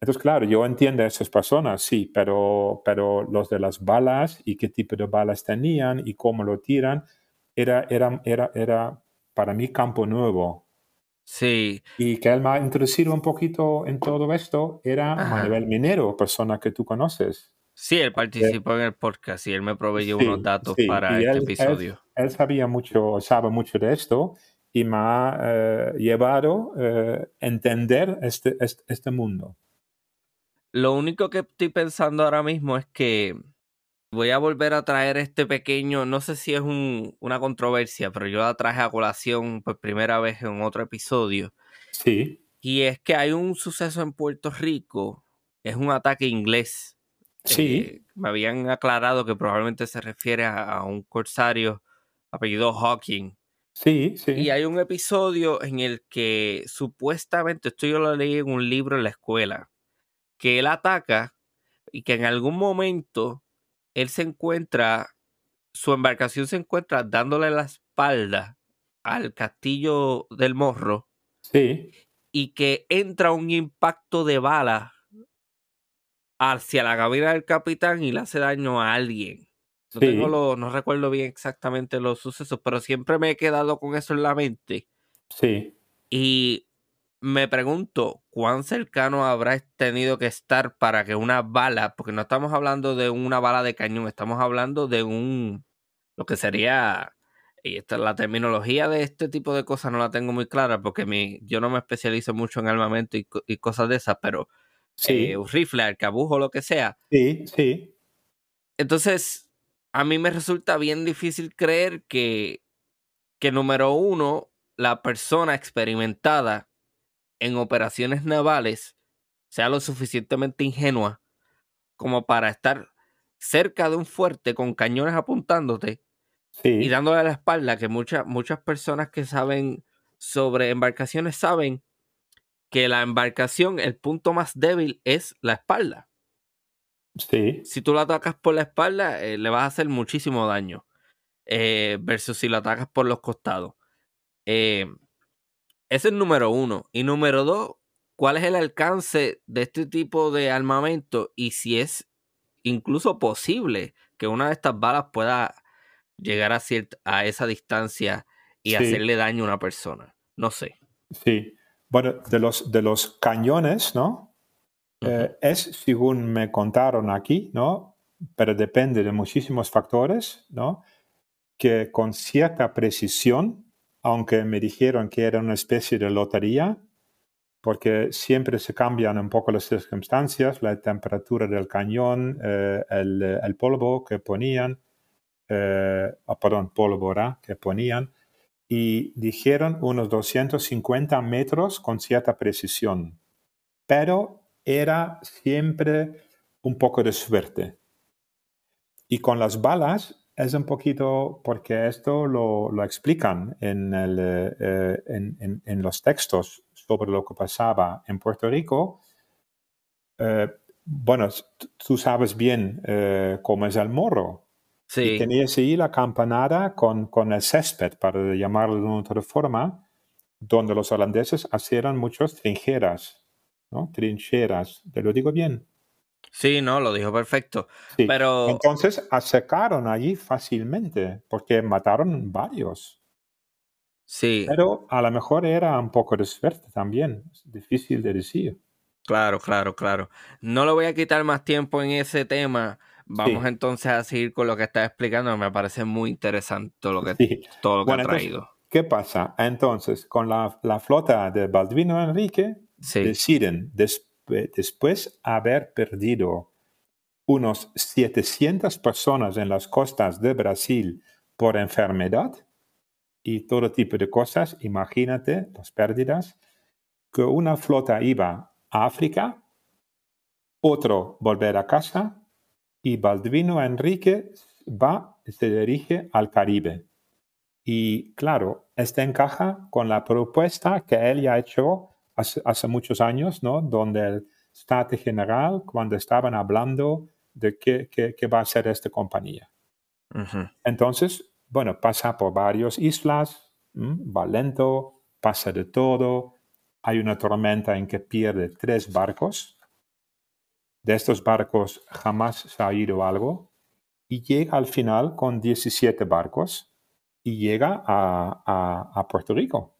Entonces, claro, yo entiendo a esas personas, sí, pero, pero los de las balas y qué tipo de balas tenían y cómo lo tiran, era, era, era, era para mí campo nuevo. Sí. Y que él me ha introducido un poquito en todo esto era Manuel Minero, persona que tú conoces. Sí, él participó en el podcast y él me proveyó unos datos para este episodio. Él, sabía mucho, sabe mucho de esto y me ha eh, llevado a eh, entender este, este, este mundo. Lo único que estoy pensando ahora mismo es que voy a volver a traer este pequeño, no sé si es una controversia, pero yo la traje a colación por primera vez en otro episodio. Sí. Y es que hay un suceso en Puerto Rico, es un ataque inglés. Sí. Eh, me habían aclarado que probablemente se refiere a, un corsario apellido Hawking. Sí, sí. Y hay un episodio en el que supuestamente, esto yo lo leí en un libro en la escuela, que él ataca y que en algún momento él se encuentra, su embarcación se encuentra dándole la espalda al castillo del morro. Sí. Y que entra un impacto de bala hacia la cabina del capitán y le hace daño a alguien. No, tengo no recuerdo bien exactamente los sucesos, pero siempre me he quedado con eso en la mente. Sí. Y me pregunto cuán cercano habrá tenido que estar para que una bala, porque no estamos hablando de una bala de cañón, estamos hablando de un, lo que sería, y esta, la terminología de este tipo de cosas no la tengo muy clara porque mi, yo no me especializo mucho en armamento y, cosas de esas, pero sí. Eh, un rifle, arcabujo, lo que sea. Sí, sí. Entonces, a mí me resulta bien difícil creer que, que número uno, la persona experimentada en operaciones navales sea lo suficientemente ingenua como para estar cerca de un fuerte con cañones apuntándote y dándole la espalda, que muchas, muchas personas que saben sobre embarcaciones saben que la embarcación, el punto más débil es la espalda. Sí. Si tú la atacas por la espalda, eh, le vas a hacer muchísimo daño. Eh, versus si la atacas por los costados. Eh, ese es número uno. Y número dos, ¿cuál es el alcance de este tipo de armamento? Y si es incluso posible que una de estas balas pueda llegar a, cierta, a esa distancia y hacerle daño a una persona. No sé. Sí. Bueno, de los, de los cañones, ¿no? Eh, es según me contaron aquí, ¿no? Pero depende de muchísimos factores, ¿no? Que con cierta precisión aunque me dijeron que era una especie de lotería, porque siempre se cambian un poco las circunstancias, la temperatura del cañón, eh, el, polvo que ponían, eh, oh, perdón, pólvora que ponían, y dijeron unos 250 metros con cierta precisión, pero era siempre un poco de suerte. Y con las balas es un poquito porque esto lo, lo explican en, el, eh, en, en, los textos sobre lo que pasaba en Puerto Rico. Eh, bueno, tú sabes bien eh, cómo es el morro. Sí. Y tenías ahí la campanada con, con el césped, para llamarlo de una otra forma, donde los holandeses hacían muchas trincheras, ¿no? Trincheras, ¿te lo digo bien? Sí, no, lo dijo perfecto. Pero... Entonces acercaron allí fácilmente porque mataron varios. Sí. Pero a lo mejor era un poco de suerte también. Es difícil de decir. Claro, claro, claro. No le voy a quitar más tiempo en ese tema. Vamos entonces a seguir con lo que está explicando. Me parece muy interesante todo lo que, todo lo que ha traído. ¿Qué pasa? Entonces, con la, flota de Baldvino Enrique, deciden después después haber perdido unos 700 personas en las costas de Brasil por enfermedad y todo tipo de cosas, imagínate las pérdidas, que una flota iba a África, otro volver a casa y Baldvino Enrique va, se dirige al Caribe. Y claro, esto encaja con la propuesta que él ya ha hecho hace, muchos años, ¿no? Donde el State General, cuando estaban hablando de qué, qué, va a ser esta compañía. Entonces, bueno, pasa por varias islas, va lento, pasa de todo. Hay una tormenta en que pierde tres barcos de estos barcos jamás se ha ido algo y llega al final con 17 barcos y llega a, Puerto Rico.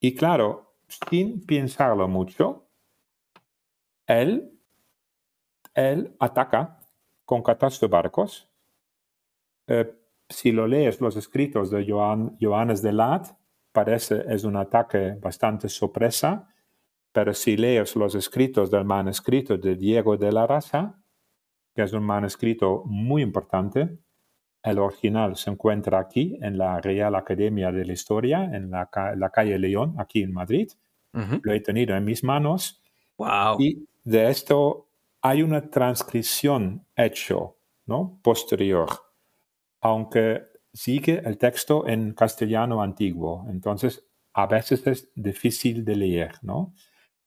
Y claro, sin pensarlo mucho, él, él ataca con 14 barcos. Eh, si lo lees los escritos de Joan, Johannes de Lat, parece es un ataque bastante sorpresa, pero si lees los escritos del manuscrito de Diego de la Raza, que es un manuscrito muy importante, el original se encuentra aquí en la Real Academia de la Historia, en la, calle León, aquí en Madrid. Lo he tenido en mis manos. Wow. Y de esto hay una transcripción hecho, ¿no? Posterior, aunque sigue el texto en castellano antiguo. Entonces, a veces es difícil de leer, ¿no?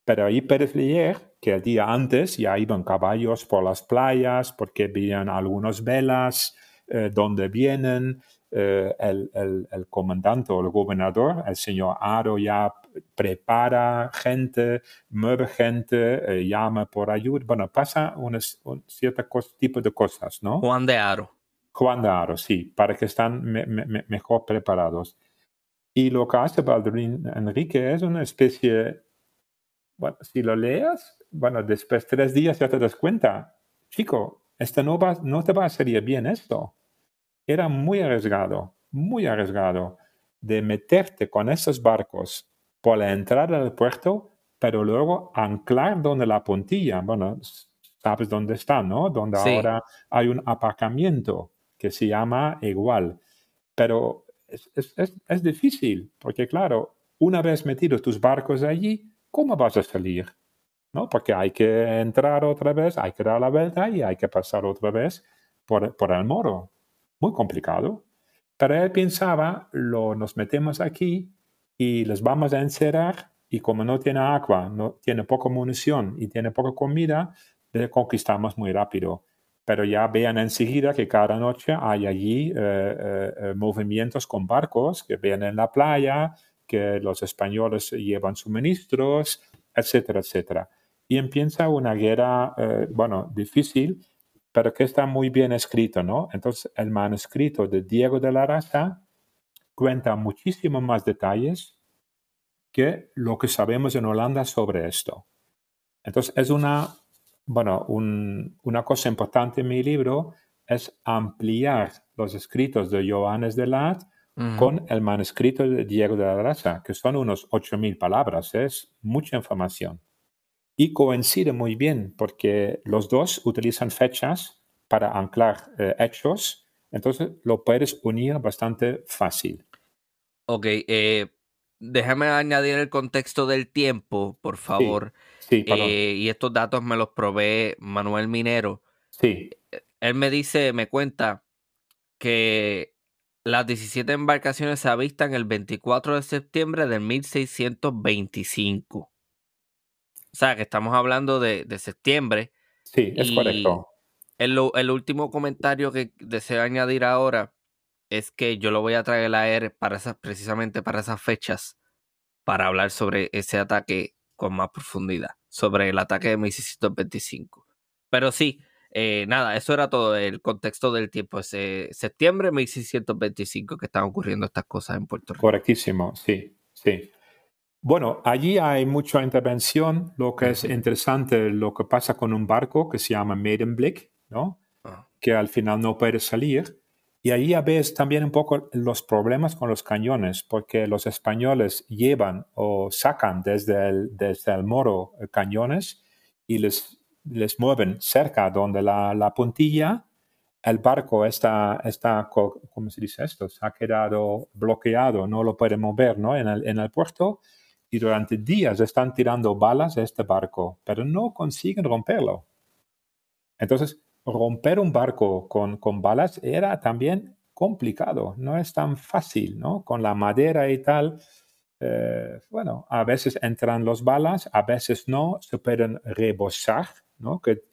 Pero ahí puedes leer que el día antes ya iban caballos por las playas porque veían algunas velas, eh, donde vienen, eh, el, el, comandante o el gobernador, el señor Aro, ya prepara gente, mueve gente, eh, llama por ayuda. Bueno, pasa un cierto tipo de cosas, ¿no? Juan de Aro. Juan de Aro, sí, para que estén mejor preparados. Y lo que hace Baldurín Enrique es una especie bueno, si lo leas, bueno, después de tres días ya te das cuenta, chico, esto no, va, no te va a salir bien esto. Era muy arriesgado, muy arriesgado de meterte con esos barcos por la entrada del puerto, pero luego anclar donde la puntilla, bueno, sabes dónde está, ¿no? Donde ahora hay un aparcamiento que se llama igual. Pero es, es, es difícil, porque claro, una vez metidos tus barcos allí, ¿cómo vas a salir? ¿No? Porque hay que entrar otra vez, hay que dar la vuelta y hay que pasar otra vez por, por el moro. Muy complicado. Pero él pensaba, lo, nos metemos aquí y les vamos a encerrar y como no tiene agua, no tiene poca munición y tiene poca comida, le conquistamos muy rápido. Pero ya vean enseguida que cada noche hay allí eh, eh, eh, movimientos con barcos que vienen en la playa, que los españoles llevan suministros, etcétera, etcétera. Y empieza una guerra, eh, bueno, difícil, pero que está muy bien escrito, ¿no? Entonces, el manuscrito de Diego de la Raza cuenta muchísimo más detalles que lo que sabemos en Holanda sobre esto. Entonces, es una, bueno, una cosa importante en mi libro es ampliar los escritos de Johannes de Con el manuscrito de Diego de la Raza, que son unos 8.000 palabras, es mucha información. Y coincide muy bien porque los dos utilizan fechas para anclar eh, hechos, entonces lo puedes unir bastante fácil. Ok, eh, déjame añadir el contexto del tiempo, por favor. Sí, eh, y estos datos me los provee Manuel Minero. Sí. Él me dice, me cuenta que las 17 embarcaciones se avistan el 24 de septiembre de 1625. O sea, que estamos hablando de, septiembre. Sí, es correcto. El, el, último comentario que deseo añadir ahora es que yo lo voy a traer a ER para esas, precisamente para esas fechas, para hablar sobre ese ataque con más profundidad, sobre el ataque de 1625. Pero sí, eh, nada, eso era todo el contexto del tiempo. Ese septiembre de 1625 que estaban ocurriendo estas cosas en Puerto Rico. Correctísimo, sí, sí. Bueno, allí hay mucha intervención. Lo que es interesante, lo que pasa con un barco que se llama Maidenblick, ¿no? Ah. Que al final no puede salir. Y ahí ves también un poco los problemas con los cañones, porque los españoles llevan o sacan desde el, desde el moro eh, cañones y les les mueven cerca donde la, la puntilla, el barco está, está, ¿cómo se dice esto? Se ha quedado bloqueado, no lo puede mover ¿no? En, el, en el puerto y durante días están tirando balas a este barco, pero no consiguen romperlo. Entonces, romper un barco con, con balas era también complicado, no es tan fácil, ¿no? Con la madera y tal, eh, bueno, a veces entran las balas, a veces no, se pueden rebosar ¿no? que,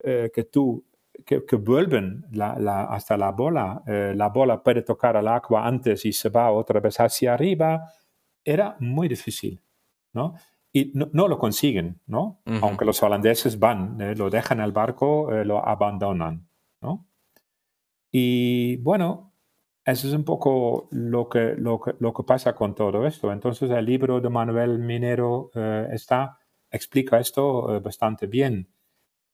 eh, que tú que, que vuelven la, la, hasta la bola, eh, la bola puede tocar al agua antes y se va otra vez hacia arriba, era muy difícil, ¿no? y no, lo consiguen, ¿no? Aunque los holandeses van, eh, lo dejan el barco, lo abandonan, ¿no? Y bueno, eso es un poco lo que, lo que, lo que pasa con todo esto. Entonces el libro de Manuel Minero eh, está, explica esto bastante bien.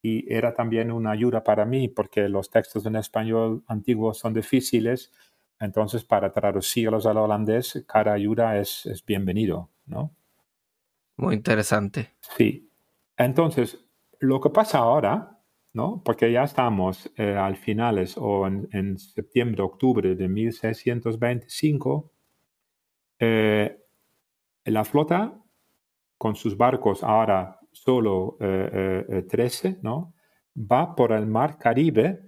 Y era también una ayuda para mí porque los textos en español antiguos son difíciles. Entonces, para traducirlos al holandés, cada ayuda es, es bienvenido, ¿no? Muy interesante. Sí. Entonces, lo que pasa ahora, ¿no? Porque ya estamos eh, al finales o en, septiembre, octubre de 1625, eh, la flota con sus barcos ahora solo 13, eh, ¿no? Va por el mar Caribe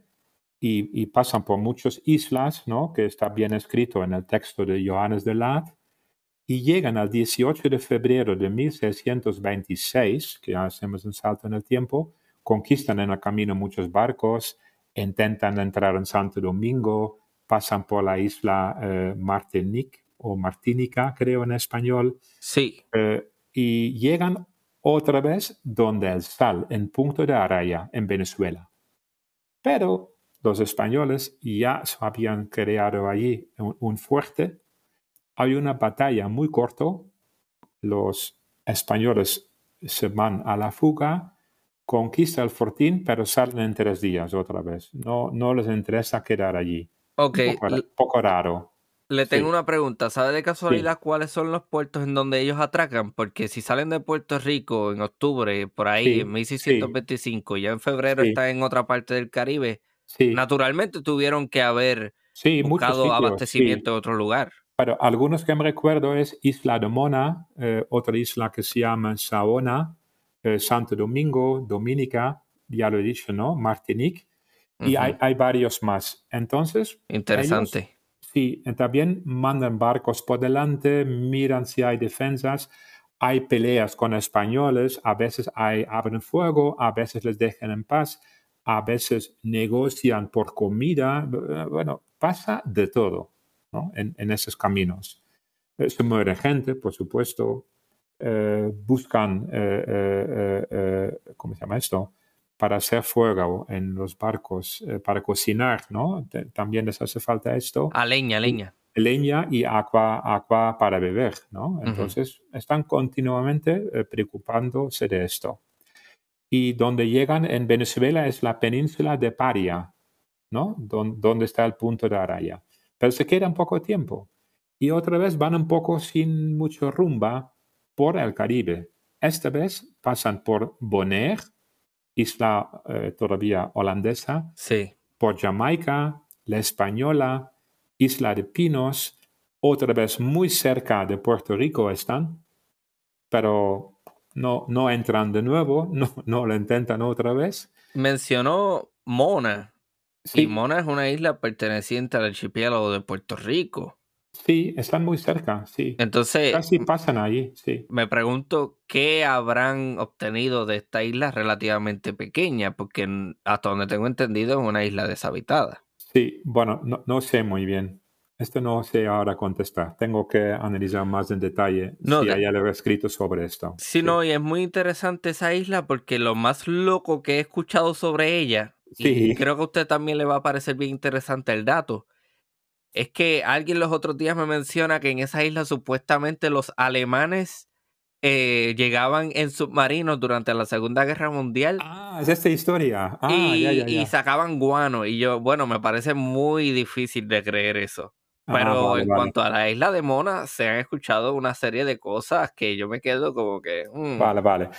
y, y, pasan por muchas islas, ¿no? Que está bien escrito en el texto de Johannes de Laat y llegan al 18 de febrero de 1626, que hacemos un salto en el tiempo, conquistan en el camino muchos barcos, intentan entrar en Santo Domingo, pasan por la isla eh, Martinique o Martínica, creo en español. Sí. Eh, y llegan otra vez donde el sal, en Punto de Araya, en Venezuela. Pero los españoles ya habían creado allí un fuerte hay una batalla muy corto, los españoles se van a la fuga, conquista el fortín, pero salen en tres días otra vez. No, no les interesa quedar allí. Ok. Poco, raro. Le tengo una pregunta. ¿Sabe de casualidad cuáles son los puertos en donde ellos atracan? Porque si salen de Puerto Rico en octubre, por ahí, en 1625, y ya en febrero están en otra parte del Caribe, naturalmente tuvieron que haber buscado abastecimiento en otro lugar. Pero algunos que me recuerdo es Isla de Mona, eh, otra isla que se llama Saona, eh, Santo Domingo, Dominica, ya lo he dicho, ¿no? Martinique. Y hay, hay, varios más. Entonces. Interesante. Sí, también mandan barcos por delante, miran si hay defensas. Hay peleas con españoles, a veces hay, abren fuego, a veces les dejan en paz, a veces negocian por comida. Bueno, pasa de todo en, esos caminos. Eh, se muere gente, por supuesto, eh, buscan, eh, ¿cómo se llama esto? Para hacer fuego en los barcos, para cocinar, ¿no? también les hace falta esto. A leña, leña. Leña y agua, agua para beber, ¿no? Entonces están continuamente preocupándose de esto. Y donde llegan en Venezuela es la península de Paria, ¿no? donde está el punto de Araya pero se quedan poco tiempo y otra vez van un poco sin mucho rumba por el Caribe. Esta vez pasan por Bonaire, isla eh, todavía holandesa, sí. por Jamaica, la Española, Isla de Pinos, otra vez muy cerca de Puerto Rico están, pero no, no entran de nuevo, no, no lo intentan otra vez. Mencionó Mona. Mona es una isla perteneciente al archipiélago de Puerto Rico. Sí, están muy cerca, sí. Entonces. Casi pasan ahí, sí. Me pregunto qué habrán obtenido de esta isla relativamente pequeña, porque hasta donde tengo entendido es una isla deshabitada. Sí, bueno, no, sé muy bien. Esto no sé ahora contestar. Tengo que analizar más en detalle no, si hay algo escrito sobre esto. Sí, no, y es muy interesante esa isla porque lo más loco que he escuchado sobre ella y creo que a usted también le va a parecer bien interesante el dato. Es que alguien los otros días me menciona que en esa isla supuestamente los alemanes eh, llegaban en submarinos durante la Segunda Guerra Mundial. Ah, es esta historia. Ah, y, sacaban guano. Y yo, bueno, me parece muy difícil de creer eso. Ah, Pero en cuanto a la isla de Mona, se han escuchado una serie de cosas que yo me quedo como que. Mm. Vale, vale.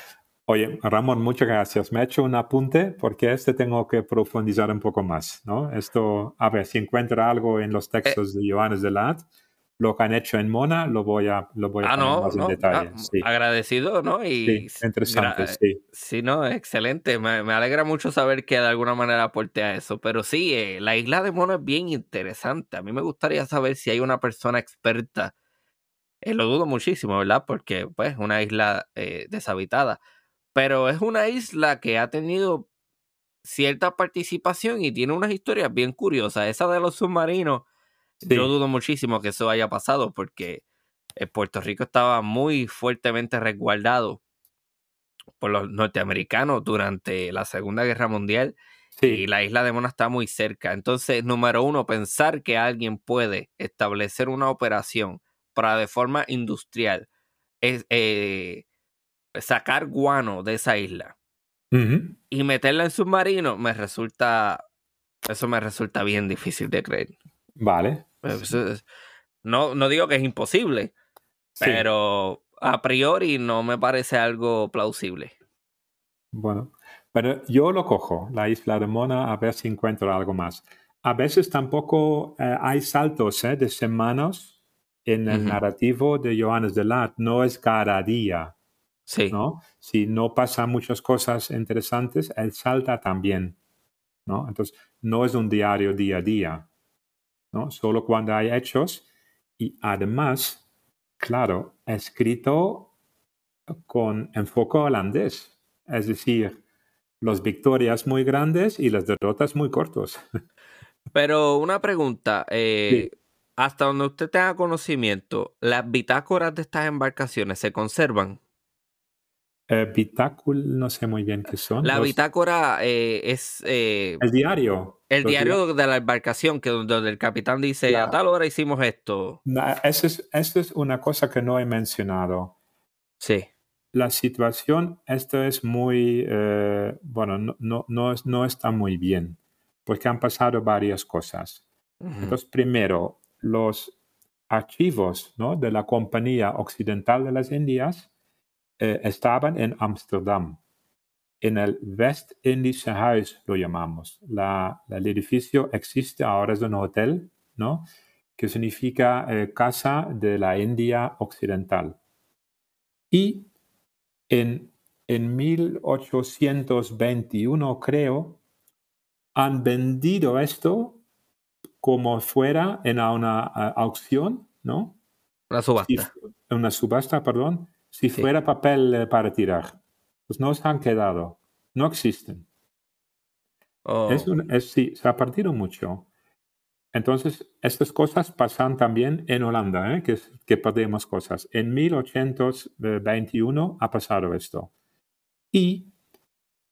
Oye, Ramón, muchas gracias. Me he hecho un apunte porque este tengo que profundizar un poco más, ¿no? Esto, a ver, si encuentra algo en los eh textos de Johannes de Lat, lo que han hecho en Mona, lo voy a, lo voy a ah, poner más en detalle. Ah, agradecido, ¿no? Y sí, interesante, sí. Sí, no, excelente. Me, alegra mucho saber que de alguna manera aporte a eso. Pero sí, eh, la isla de Mona es bien interesante. A mí me gustaría saber si hay una persona experta. Eh, lo dudo muchísimo, ¿verdad? Porque, pues, una isla deshabitada pero es una isla que ha tenido cierta participación y tiene unas historias bien curiosas. Esa de los submarinos, yo dudo muchísimo que eso haya pasado porque Puerto Rico estaba muy fuertemente resguardado por los norteamericanos durante la Segunda Guerra Mundial y la isla de Mona está muy cerca. Entonces, número uno, pensar que alguien puede establecer una operación para de forma industrial es, eh, sacar guano de esa isla y meterla en submarino, me resulta, eso me resulta bien difícil de creer. Vale. Pues, no, no digo que es imposible, pero a priori no me parece algo plausible. Bueno, pero yo lo cojo, la isla de Mona, a ver si encuentro algo más. A veces tampoco eh, hay saltos ¿eh? de semanas en el narrativo de Johannes de Lat. No es cada día. Sí. ¿no? Si no pasan muchas cosas interesantes, él salta también. ¿no? Entonces, no es un diario día a día. ¿no? Solo cuando hay hechos. Y además, claro, escrito con enfoque holandés. Es decir, las victorias muy grandes y las derrotas muy cortos. Pero una pregunta, eh, hasta donde usted tenga conocimiento, ¿las bitácoras de estas embarcaciones se conservan? Eh, bitácula, no sé muy bien qué son. La bitácora eh, es... el diario. El diario de la embarcación, que donde el capitán dice, a tal hora hicimos esto. Eso es, eso es una cosa que no he mencionado. Sí la situación, esto es muy, eh, bueno, no, no, no, no, está muy bien, porque han pasado varias cosas. Entonces, primero, los archivos ¿no? de la Compañía Occidental de las Indias eh, estaban en Ámsterdam, en el West Indische Huis, lo llamamos. La, el edificio existe, ahora es un hotel, ¿no? que significa eh, Casa de la India Occidental. Y en, en 1821, creo, han vendido esto como fuera en una, aucción, ¿no? Una subasta. una subasta, perdón. Si fuera papel para tirar. Pues no se han quedado. No existen. Oh. Es sí, se ha partido mucho. Entonces, estas cosas pasan también en Holanda, ¿eh? que, que perdemos cosas. En 1821 ha pasado esto. Y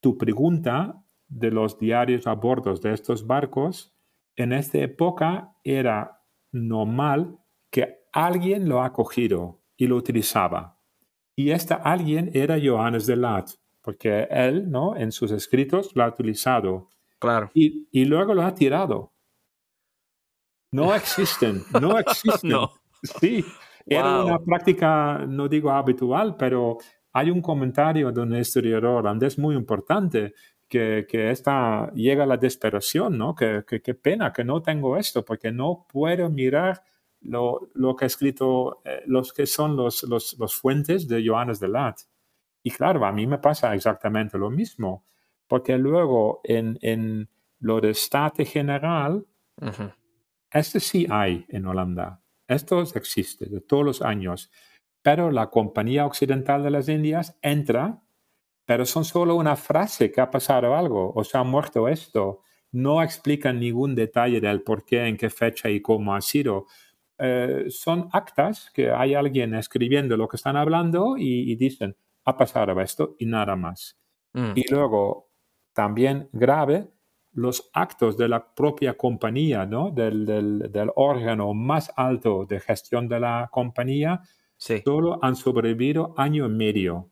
tu pregunta de los diarios a bordo de estos barcos, en esta época era normal que alguien lo ha cogido y lo utilizaba. Y este alguien era Johannes de Lat, porque él, ¿no? En sus escritos lo ha utilizado. Claro. Y, y luego lo ha tirado. No existen, no existen. no. Sí, era una práctica, no digo habitual, pero hay un comentario de un historiador holandés muy importante que, que esta, llega a la desesperación, ¿no? Que, qué pena que no tengo esto, porque no puedo mirar lo, lo que ha escrito, eh, los que son los, los, los, fuentes de Johannes de Lat. Y claro, a mí me pasa exactamente lo mismo, porque luego en, en lo de State General, este sí hay en Holanda. Esto existe de todos los años. Pero la Compañía Occidental de las Indias entra, pero son solo una frase que ha pasado algo o se ha muerto esto. No explican ningún detalle del por qué, en qué fecha y cómo ha sido. Eh, son actas que hay alguien escribiendo lo que están hablando y, dicen, ha pasado esto y nada más. Mm. Y luego, también grave, los actos de la propia compañía, ¿no? del, del, órgano más alto de gestión de la compañía, solo han sobrevivido año y medio,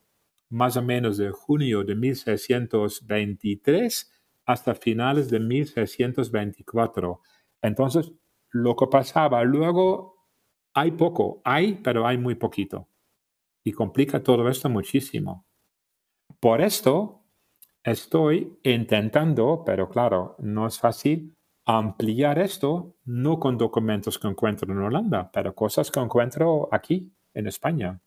más o menos de junio de 1623 hasta finales de 1624. Entonces, lo que pasaba luego, hay poco, hay, pero hay muy poquito. Y complica todo esto muchísimo. Por esto, Estoy intentando, pero claro, no es fácil, ampliar esto, no con documentos que encuentro en Holanda, pero cosas que encuentro aquí, en España.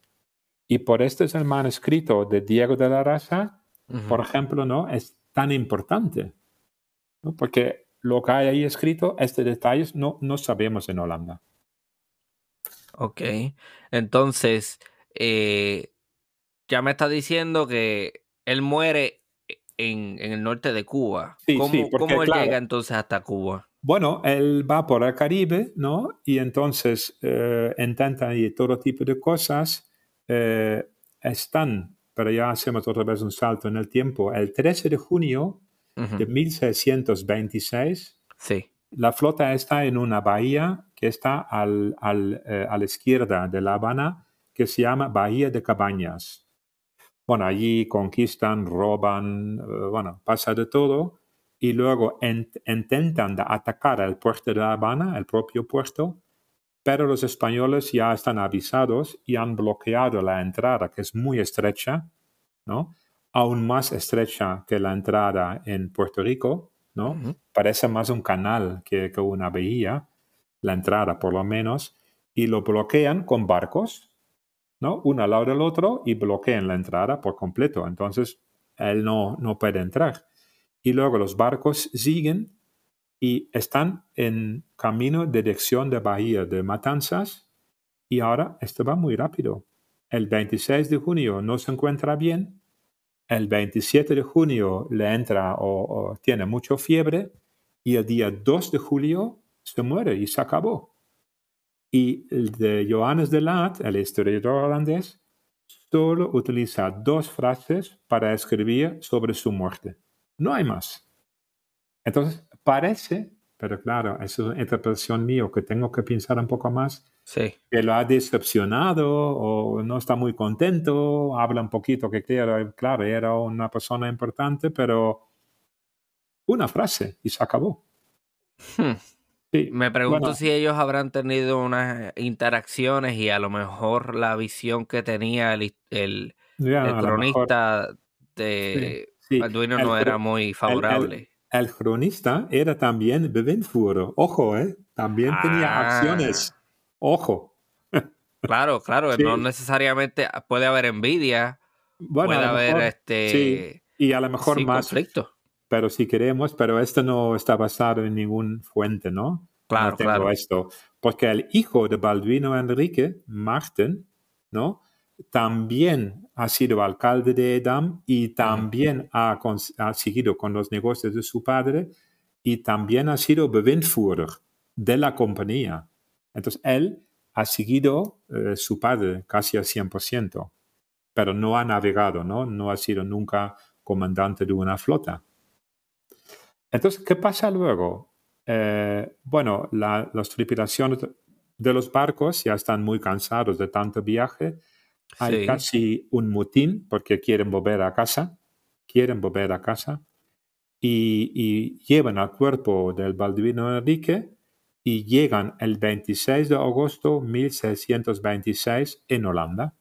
Y por esto es el manuscrito de Diego de la Raza, por ejemplo, ¿no? Es tan importante, porque lo que hay ahí escrito, este detalles, no, no sabemos en Holanda. Ok, entonces, eh, ya me está diciendo que él muere en, el norte de Cuba. ¿Cómo, él llega entonces hasta Cuba? Bueno, él va por el Caribe, ¿no? Y entonces eh, intenta y todo tipo de cosas. Eh, están, pero ya hacemos otra vez un salto en el tiempo, el 13 de junio de 1626. Sí. La flota está en una bahía que está al, al, eh, a la izquierda de La Habana, que se llama Bahía de Cabañas. Bueno, allí conquistan, roban, bueno, pasa de todo y luego intentan atacar el puerto de La Habana, el propio puerto, pero los españoles ya están avisados y han bloqueado la entrada, que es muy estrecha, ¿no? Aún más estrecha que la entrada en Puerto Rico, ¿no? Parece más un canal que, que una bahía, la entrada por lo menos, y lo bloquean con barcos, ¿no? Uno al lado del otro y bloquean la entrada por completo. Entonces, él no, no puede entrar y luego los barcos siguen y están en camino de dirección de Bahía de Matanzas y ahora esto va muy rápido. El 26 de junio no se encuentra bien, el 27 de junio le entra o, tiene mucha fiebre y el día 2 de julio se muere y se acabó. Y el de Johannes de Laat, el historiador holandés, solo utiliza dos frases para escribir sobre su muerte. No hay más. Entonces, parece, pero claro, es una interpretación mía que tengo que pensar un poco más, sí. que lo ha decepcionado o no está muy contento, habla un poquito que claro, claro, era una persona importante, pero una frase y se acabó. Hmm. Me pregunto si ellos habrán tenido unas interacciones y a lo mejor la visión que tenía el, el, cronista de, Sí, no era muy favorable. El, cronista era también Bevenfuro. Ojo, ¿eh? También tenía ah. acciones. Ojo. Claro, claro, no necesariamente puede haber envidia, puede haber este sí, y a lo mejor más conflicto. Pero si queremos, pero esto no está basado en ningún fuente, ¿no? Claro, claro. esto, porque el hijo de Balduino Enrique, Marten, ¿no? también ha sido alcalde de Edam y también ha, seguido con los negocios de su padre y también ha sido Bewindführer de la compañía. Entonces, él ha seguido eh, su padre casi al 100%, pero no ha navegado, ¿no? No ha sido nunca comandante de una flota. Entonces, ¿qué pasa luego? Eh, bueno, las tripulaciones de los barcos ya están muy cansados de tanto viaje hay casi un mutín porque quieren volver a casa, quieren volver a casa y, llevan al cuerpo del Baldivino Enrique y llegan el 26 de agosto de 1626 en Holanda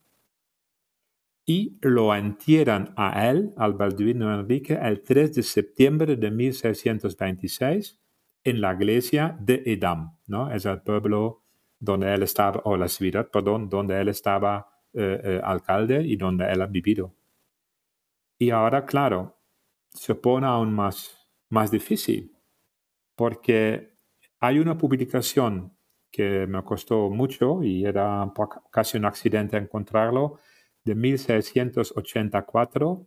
y lo entierran a él, al Baldivino Enrique, el 3 de septiembre de 1626 en la iglesia de Edam, ¿no? Es el pueblo donde él estaba, o la ciudad, perdón, donde él estaba eh, eh, alcalde y donde él ha vivido. Y ahora, claro, se pone aún más, más difícil, porque hay una publicación que me costó mucho y era casi un accidente encontrarlo, de 1684,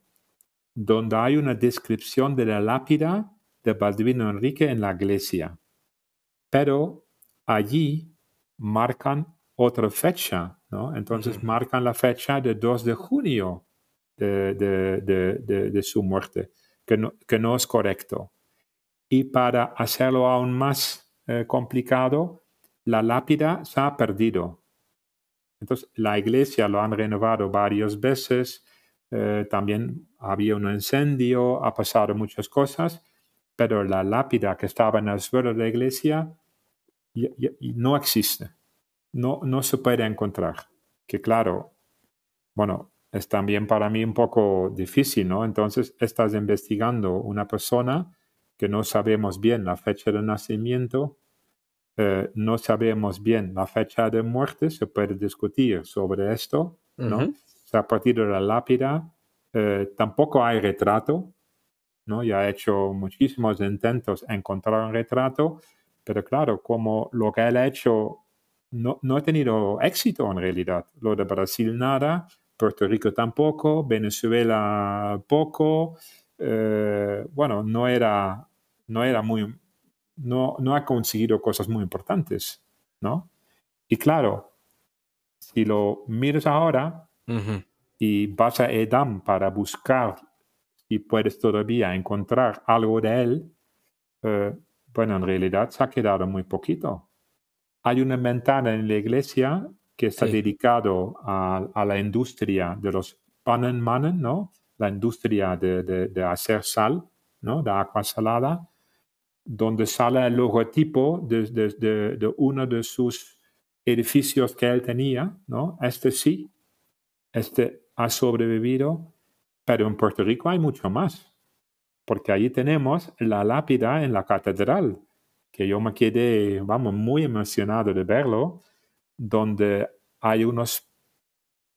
donde hay una descripción de la lápida de Baldvino Enrique en la iglesia. Pero allí marcan otra fecha, ¿no? Entonces marcan la fecha de 2 de junio de, de, de, su muerte, que no, que no, es correcto. Y para hacerlo aún más eh, complicado, la lápida se ha perdido. Entonces, la iglesia lo han renovado varias veces, eh, también había un incendio, ha pasado muchas cosas, pero la lápida que estaba en el suelo de la iglesia no existe no, no se puede encontrar. Que claro, bueno, es también para mí un poco difícil, ¿no? Entonces estás investigando una persona que no sabemos bien la fecha de nacimiento, eh, no sabemos bien la fecha de muerte, se puede discutir sobre esto, ¿no? o sea, a partir de la lápida, eh, tampoco hay retrato, ¿no? Ya he hecho muchísimos intentos en encontrar un retrato, pero claro, como lo que él ha hecho no, no he tenido éxito en realidad. Lo de Brasil nada, Puerto Rico tampoco, Venezuela poco. Eh, bueno, no era, no era muy, no, no ha conseguido cosas muy importantes, ¿no? Y claro, si lo miras ahora y vas a Edam para buscar si puedes todavía encontrar algo de él, eh, bueno, en realidad se ha quedado muy poquito. Hay una ventana en la iglesia que está dedicado a, la industria de los pannenmannen, ¿no? La industria de, de, hacer sal, ¿no? De agua salada, donde sale el logotipo de, de, uno de sus edificios que él tenía, ¿no? Este sí, este ha sobrevivido, pero en Puerto Rico hay mucho más, porque allí tenemos la lápida en la catedral, que yo me quedé, vamos, muy emocionado de verlo, donde hay unas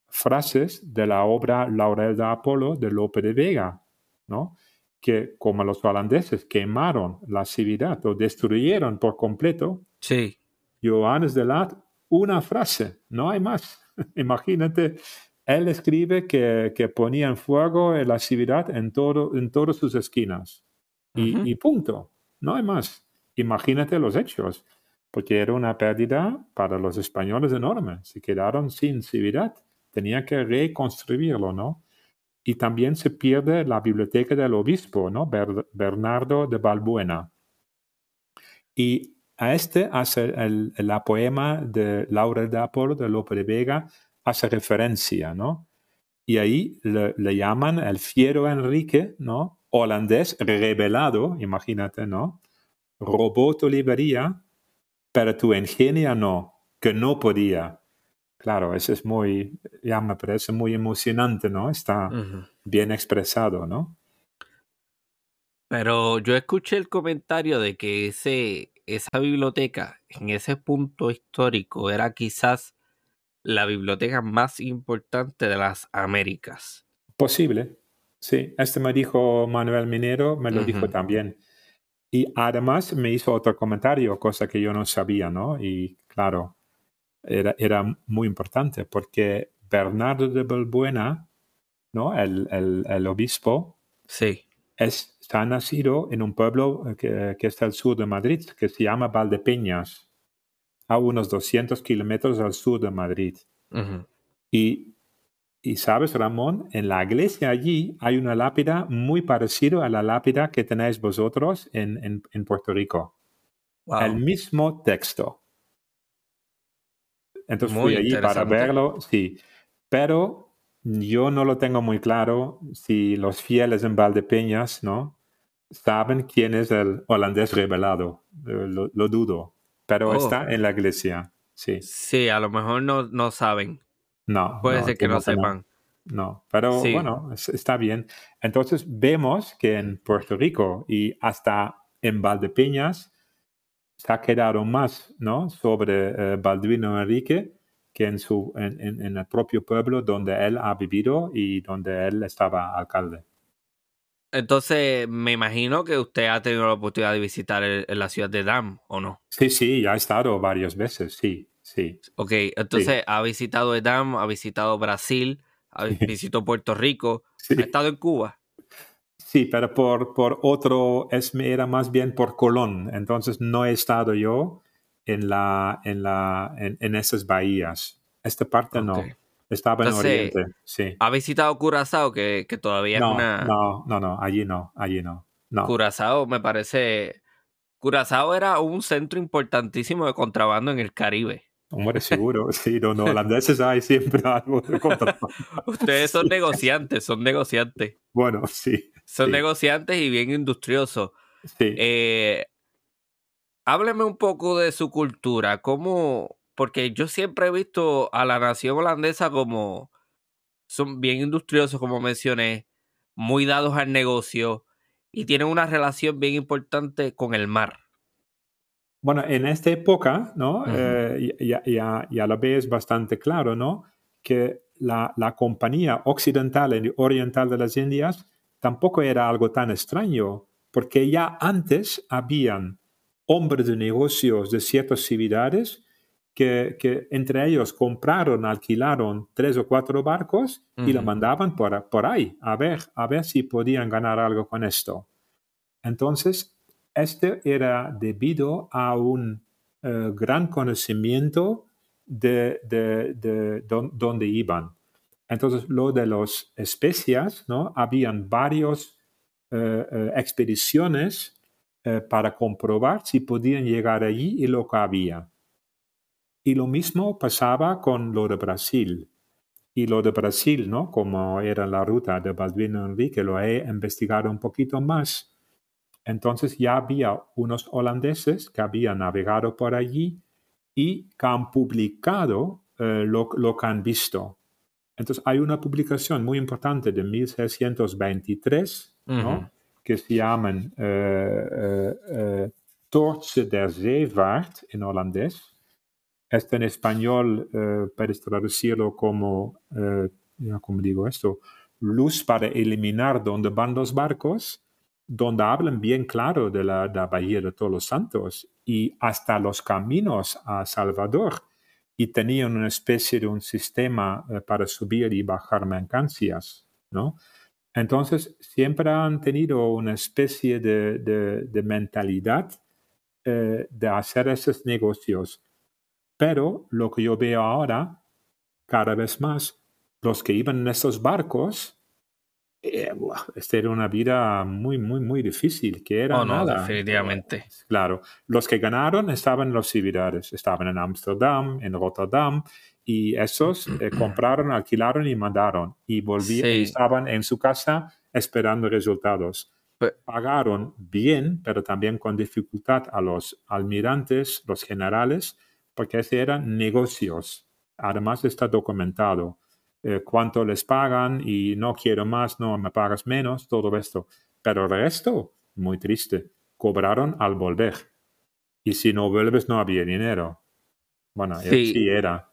frases de la obra Laurel de Apolo de Lope de Vega, ¿no? Que como los holandeses quemaron la ciudad o destruyeron por completo, sí. Johannes de Lat, una frase, no hay más. Imagínate, él escribe que, que ponía en fuego la ciudad en, todo, en todas sus esquinas. y, y, punto, no hay más. Imagínate los hechos, porque era una pérdida para los españoles enorme. Se quedaron sin ciudad, tenía que reconstruirlo, ¿no? Y también se pierde la biblioteca del obispo, ¿no? Bernardo de Balbuena. Y a este hace el, la poema de Laura de Apolo de Lope de Vega, hace referencia, ¿no? Y ahí le, llaman el fiero Enrique, ¿no? Holandés revelado, imagínate, ¿no? Robó tu librería, pero tu ingenio no, que no podía. Claro, eso es muy, ya me parece muy emocionante, ¿no? Está bien expresado, ¿no? Pero yo escuché el comentario de que ese, esa biblioteca en ese punto histórico era quizás la biblioteca más importante de las Américas. Posible, sí. Este me dijo Manuel Minero, me lo dijo también. Y además me hizo otro comentario, cosa que yo no sabía, ¿no? Y claro, era, era muy importante porque Bernardo de Balbuena, ¿no? El, el, el obispo, sí. es, está nacido en un pueblo que, que, está al sur de Madrid, que se llama Valdepeñas, a unos 200 kilómetros al sur de Madrid. y y sabes, Ramón, en la iglesia allí hay una lápida muy parecida a la lápida que tenéis vosotros en, en, Puerto Rico. El mismo texto. Entonces fui allí para verlo, sí. Pero yo no lo tengo muy claro si los fieles en Valdepeñas, ¿no? Saben quién es el holandés revelado. Eh, lo, dudo. Pero oh. está en la iglesia, sí. Sí, a lo mejor no, no saben. No. Puede ser que no sepan. No, pero bueno, está bien. Entonces vemos que en Puerto Rico y hasta en Valdepeñas se quedado más ¿no? sobre Balduino eh, Enrique que en, su, en, en, el propio pueblo donde él ha vivido y donde él estaba alcalde. Entonces, me imagino que usted ha tenido la oportunidad de visitar la ciudad de Dam, ¿o no? Sí, sí, ya ha estado varias veces, sí. Sí. Ok, entonces ha visitado Edam, ha visitado Brasil, ha visitado Puerto Rico, ha estado en Cuba. Sí, pero por, por otro, es, era más bien por Colón, entonces no he estado yo en, la, en, la, en, esas bahías. Esta parte no. Estaba en Oriente, sí. ¿Ha visitado Curazao, que, que todavía no, es una... No, no, no, allí no, allí no. no. Curazao me parece... Curazao era un centro importantísimo de contrabando en el Caribe. Hombre, seguro, sí, los holandeses hay siempre algo de contra. Ustedes son negociantes, son negociantes. Bueno, sí. Son negociantes y bien industriosos. Sí. Eh, hábleme un poco de su cultura, cómo, porque yo siempre he visto a la nación holandesa como son bien industriosos, como mencioné, muy dados al negocio y tienen una relación bien importante con el mar. Bueno, en esta época, ¿no? Eh, ya, ya, ya, lo ves bastante claro, ¿no? Que la, la, compañía occidental y oriental de las Indias tampoco era algo tan extraño, porque ya antes habían hombres de negocios de ciertas ciudades que, que entre ellos compraron, alquilaron tres o cuatro barcos y lo mandaban por, por ahí a ver, a ver si podían ganar algo con esto. Entonces, este era debido a un eh, gran conocimiento de, de, dónde iban. Entonces, lo de las especias, ¿no? Habían varias eh, eh, expediciones para comprobar si podían llegar allí y lo que había. Y lo mismo pasaba con lo de Brasil. Y lo de Brasil, ¿no? Como era la ruta de Balduino Enrique, lo he investigado un poquito más entonces ya había unos holandeses que habían navegado por allí y que han publicado eh, lo, que han visto. Entonces hay una publicación muy importante de 1623 que se llama eh, eh, eh Toortse der Zeevaart en holandés. Este en español puedes traducirlo como, ¿cómo digo esto? Luz para eliminar donde van los barcos donde hablan bien claro de la, Bahía de Todos los Santos y hasta los caminos a Salvador y tenían una especie de un sistema eh, para subir y bajar mercancías, ¿no? Entonces, siempre han tenido una especie de, mentalidad eh, de hacer esos negocios. Pero lo que yo veo ahora, cada vez más, los que iban en esos barcos eh, esta era una vida muy, muy, muy difícil, que era oh, no, nada. definitivamente. Claro, los que ganaron estaban en los ciudades, estaban en Ámsterdam, en Rotterdam, y esos eh, compraron, alquilaron y mandaron, y volvían, estaban en su casa esperando resultados. Pagaron bien, pero también con dificultad a los almirantes, los generales, porque ese eran negocios. Además está documentado eh, cuánto les pagan y no quiero más, no me pagas menos, todo esto. Pero el resto, muy triste, cobraron al volver. Y si no vuelves no había dinero. Bueno, sí, era.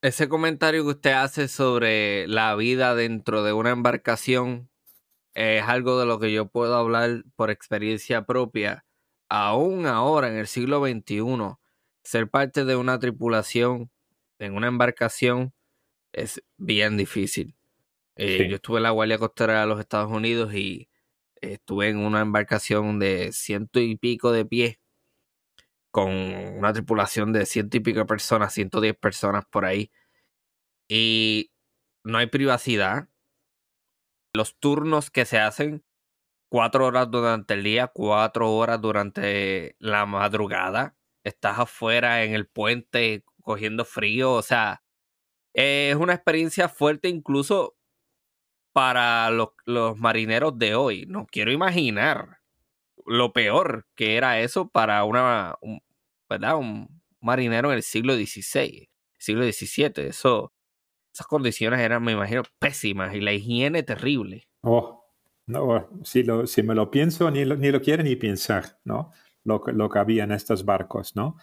Ese comentario que usted hace sobre la vida dentro de una embarcación es algo de lo que yo puedo hablar por experiencia propia. Aún ahora, en el siglo XXI, ser parte de una tripulación en una embarcación es bien difícil. Eh, yo estuve en la Guardia Costera de los Estados Unidos y estuve en una embarcación de ciento y pico de pies con una tripulación de ciento y pico de personas, 110 personas por ahí. Y no hay privacidad. Los turnos que se hacen, cuatro horas durante el día, cuatro horas durante la madrugada. Estás afuera en el puente cogiendo frío, o sea, es una experiencia fuerte incluso para los, marineros de hoy. No quiero imaginar lo peor que era eso para una, un, ¿verdad? un marinero en el siglo XVI, siglo XVII. Eso, esas condiciones eran, me imagino, pésimas y la higiene terrible. Oh, no, si, lo, si me lo pienso, ni lo, ni lo quiero ni pensar, ¿no? Lo, lo que había en estos barcos, ¿no?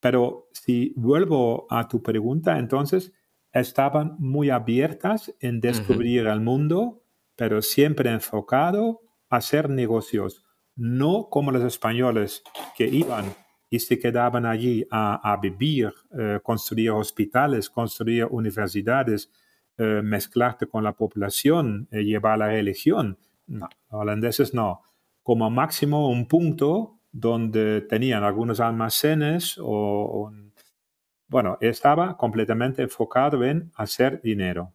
Pero si vuelvo a tu pregunta, entonces, estaban muy abiertas en descubrir el mundo, pero siempre enfocado a hacer negocios, no como los españoles que iban y se quedaban allí a, vivir, eh, construir hospitales, construir universidades, eh, mezclarte con la población, eh, llevar la religión. No, holandeses no. Como máximo un punto donde tenían algunos almacenes o, bueno, estaba completamente enfocado en hacer dinero.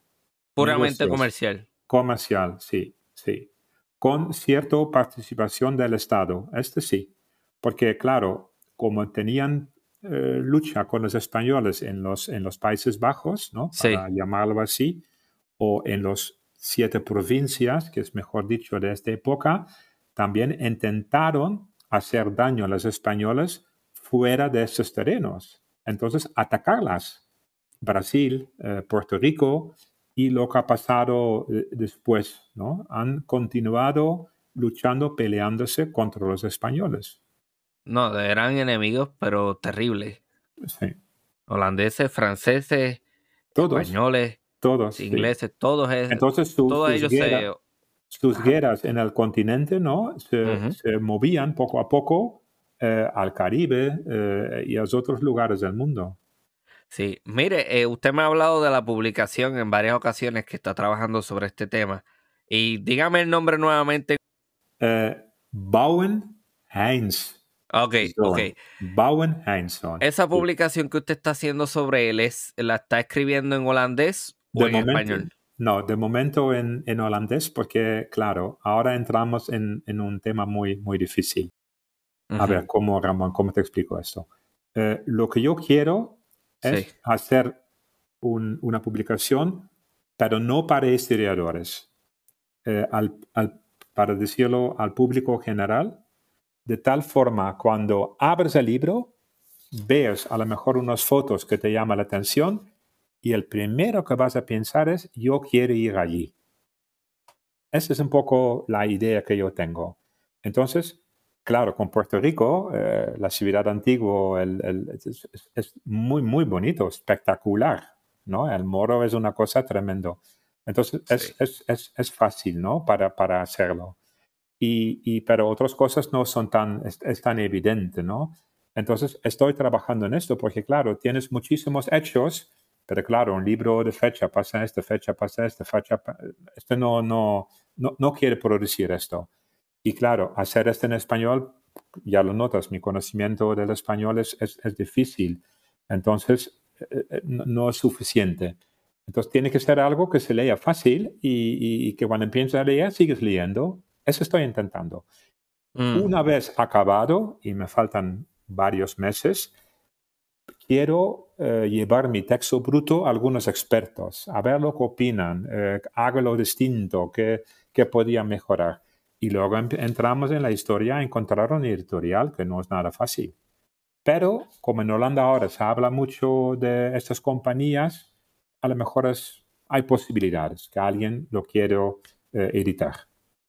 Puramente comercial. Comercial, sí, sí. Con cierta participación del Estado, este sí. Porque, claro, como tenían eh, lucha con los españoles en los, en los Países Bajos, ¿no? Para llamarlo así, o en los siete provincias, que es mejor dicho de esta época, también intentaron hacer daño a los españoles fuera de esos terrenos entonces atacarlas. Brasil, eh, Puerto Rico y lo que ha pasado eh, después, ¿no? Han continuado luchando, peleándose contra los españoles. No, eran enemigos, pero terribles. Sí. Holandeses, franceses, españoles, todos, ingleses, todos, Entonces, todos ellos sus guerras en el continente, ¿no? se movían poco a poco eh, al Caribe eh, y a otros lugares del mundo. Sí, mire, eh, usted me ha hablado de la publicación en varias ocasiones que está trabajando sobre este tema. Y dígame el nombre nuevamente. Bouwen, Heinz. Ok, ok. Bouwen Heinzson. ¿Esa publicación que usted está haciendo sobre él es, la está escribiendo en holandés o en español? No, de momento en, en, holandés porque, claro, ahora entramos en, en un tema muy, muy difícil. A ver, ¿cómo, Ramón, cómo te explico esto? Eh, lo que yo quiero es hacer una publicación, pero no para historiadores, eh, al, para decirlo al público general, de tal forma cuando abres el libro, ves a lo mejor unas fotos que te llaman la atención y el primero que vas a pensar es, yo quiero ir allí. Esa es un poco la idea que yo tengo. Entonces, claro, con Puerto Rico, eh, la ciudad antigua es, muy, muy bonito, espectacular, ¿no? El moro es una cosa tremendo. Entonces, es, fácil, ¿no? Para, para hacerlo. Y, pero otras cosas no son tan, es, tan evidente, ¿no? Entonces, estoy trabajando en esto porque, claro, tienes muchísimos hechos, pero claro, un libro de fecha pasa esta, fecha pasa esta, fecha, este no, no, no, no quiere producir esto. Y claro, hacer esto en español, ya lo notas, mi conocimiento del español es, es, difícil. Entonces, eh, eh, no, es suficiente. Entonces, tiene que ser algo que se lea fácil y, y que cuando empiezas a leer, sigues leyendo eso estoy intentando. Mm. Una vez acabado, y me faltan varios meses, quiero eh, llevar mi texto bruto a algunos expertos, a ver lo que opinan, eh, hágalo distinto, qué, qué podía mejorar. Y luego entramos en la historia a encontrar un editorial, que no es nada fácil. Pero como en Holanda ahora se habla mucho de estas compañías, a lo mejor hay posibilidades que alguien lo quiera eh, editar.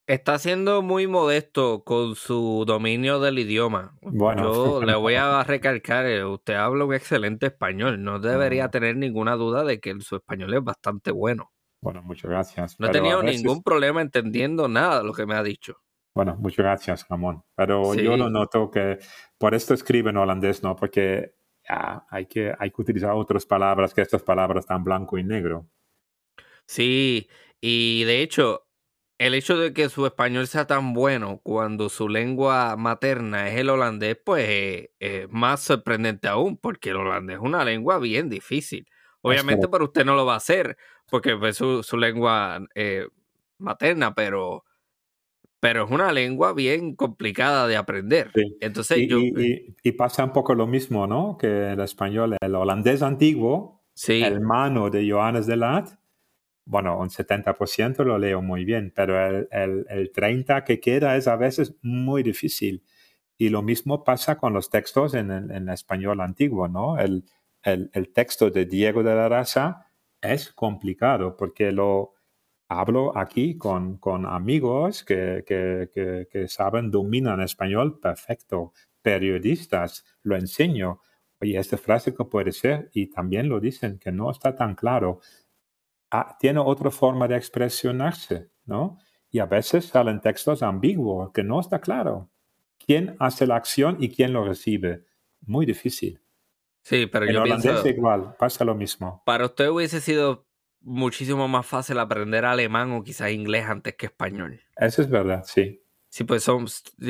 Está siendo muy modesto con su dominio del idioma. Bueno, yo le voy a recalcar, eh, usted habla un excelente español, no debería tener ninguna duda de que su español es bastante bueno. Bueno, muchas gracias. No he tenido ningún problema entendiendo nada de lo que me ha dicho. Bueno, muchas gracias, Ramón. Pero yo lo noto que por esto escribe en holandés, ¿no? Porque hay, que, hay que utilizar otras palabras que estas palabras están blanco y negro. Sí, y de hecho, el hecho de que su español sea tan bueno cuando su lengua materna es el holandés, pues es más sorprendente aún, porque el holandés es una lengua bien difícil. Obviamente para usted no lo va a hacer, porque es pues, su, lengua eh, materna, pero, pero es una lengua bien complicada de aprender. Entonces y, yo... Y, pasa un poco lo mismo, ¿no? Que el español, el holandés antiguo, el hermano de Johannes de Lat, bueno, un 70% lo leo muy bien, pero el, el, 30% que queda es a veces muy difícil. Y lo mismo pasa con los textos en el español antiguo, ¿no? El, texto de Diego de la Raza es complicado porque lo hablo aquí con, con amigos que, que, que, saben, dominan español perfecto, periodistas, lo enseño. Oye, esta frase que puede ser, y también lo dicen, que no está tan claro. Ah, tiene otra forma de expresionarse, ¿no? Y a veces salen textos ambiguos, que no está claro. ¿Quién hace la acción y quién lo recibe? Muy difícil. Sí, pero yo pienso... igual, pasa lo mismo. Para usted hubiese sido muchísimo más fácil aprender alemán o quizás inglés antes que español. Eso es verdad, sí. Sí, pues son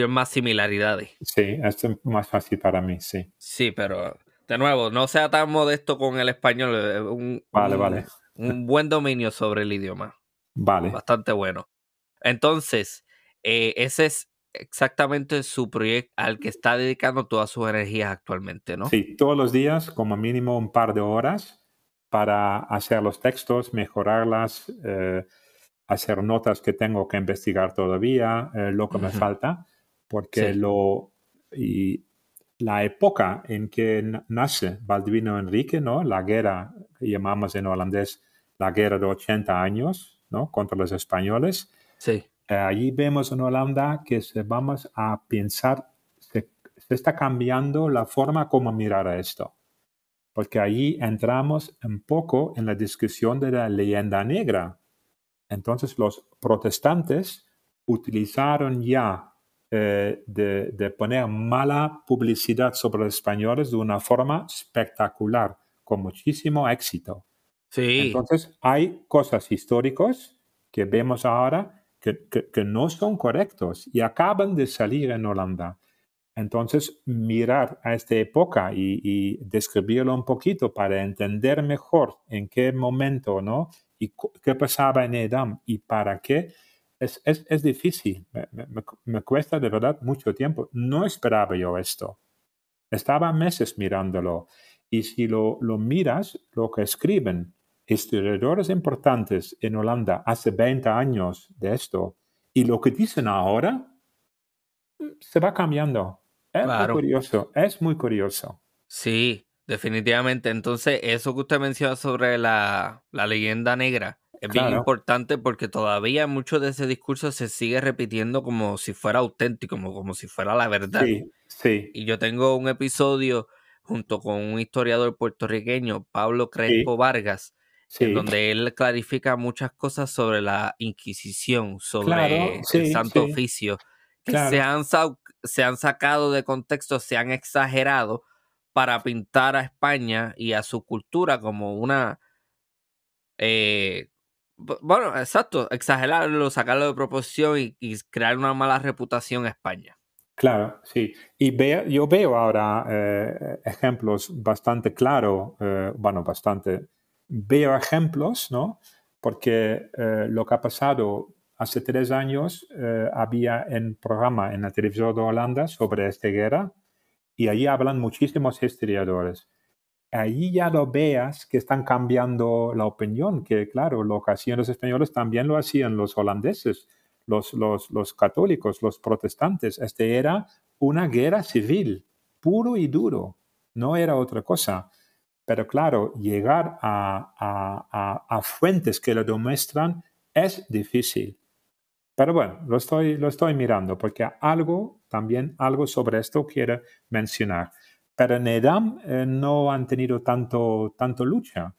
más similaridades. Sí, esto es más fácil para mí, sí. Sí, pero de nuevo, no sea tan modesto con el español. Eh, vale, vale un buen dominio sobre el idioma. Vale. Bastante bueno. Entonces, eh, ese es exactamente su proyecto al que está dedicando todas sus energías actualmente, ¿no? Sí, todos los días, como mínimo un par de horas para hacer los textos, mejorarlas, eh, hacer notas que tengo que investigar todavía, eh, lo que me falta, porque lo... Y la época en que nace Baldvino Enrique, ¿no? La guerra llamamos en holandés la guerra de 80 años, ¿no? Contra los españoles. Sí. Eh, allí vemos en Holanda que se vamos a pensar, se, está cambiando la forma como mirar a esto. Porque allí entramos un poco en la discusión de la leyenda negra. Entonces los protestantes utilizaron ya eh, de, de, poner mala publicidad sobre los españoles de una forma espectacular, con muchísimo éxito. Entonces, hay cosas históricas que vemos ahora que, no son correctos y acaban de salir en Holanda. Entonces, mirar a esta época y, describirlo un poquito para entender mejor en qué momento, ¿no? Y qué pasaba en Edam y para qué, es, es, difícil. Me, cuesta de verdad mucho tiempo. No esperaba yo esto. Estaba meses mirándolo. Y si lo, lo miras, lo que escriben historiadores importantes en Holanda hace 20 años de esto y lo que dicen ahora, se va cambiando. Es muy curioso, es muy curioso. Sí, definitivamente. Entonces, eso que usted menciona sobre la, leyenda negra es bien importante porque todavía mucho de ese discurso se sigue repitiendo como si fuera auténtico, como, como si fuera la verdad. Sí, sí. Y yo tengo un episodio junto con un historiador puertorriqueño, Pablo Crespo Vargas, en donde él clarifica muchas cosas sobre la Inquisición, sobre el Santo Oficio, que se, han, se han sacado de contexto, se han exagerado para pintar a España y a su cultura como una... Eh, bueno, exacto, exagerarlo, sacarlo de proporción y, crear una mala reputación a España. Claro, sí. Y yo veo ahora eh, ejemplos bastante claros, eh, bueno, bastante veo ejemplos, ¿no? Porque eh, lo que ha pasado hace tres años, eh, había un programa en la televisión de Holanda sobre esta guerra y allí hablan muchísimos historiadores. Allí ya lo veas que están cambiando la opinión, que claro, lo que hacían los españoles también lo hacían los holandeses, los, los, los católicos, los protestantes. Este era una guerra civil, puro y duro, no era otra cosa. Pero claro, llegar a, fuentes que lo demuestran es difícil. Pero bueno, lo estoy, lo estoy mirando porque algo, también algo sobre esto quiero mencionar. Pero en Edam eh, no han tenido tanto, tanto lucha.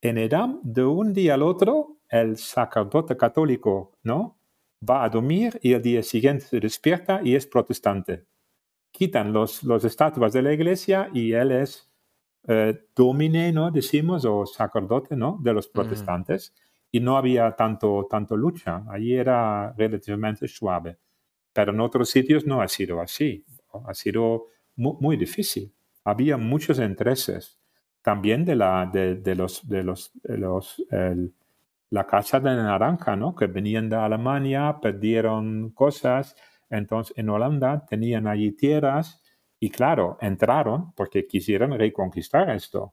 En Edam, de un día al otro, el sacerdote católico ¿no? va a dormir y el día siguiente se despierta y es protestante. Quitan los, los estatuas de la iglesia y él es eh, domine, ¿no? Decimos, o sacerdote, ¿no? De los protestantes. Y no había tanto, tanto lucha. Allí era relativamente suave. Pero en otros sitios no ha sido así. Ha sido muy, difícil. Había muchos intereses. También de, la, de, los, de los, los la Casa de Naranja, ¿no? Que venían de Alemania, perdieron cosas. Entonces, en Holanda tenían allí tierras y claro, entraron porque quisieron reconquistar esto.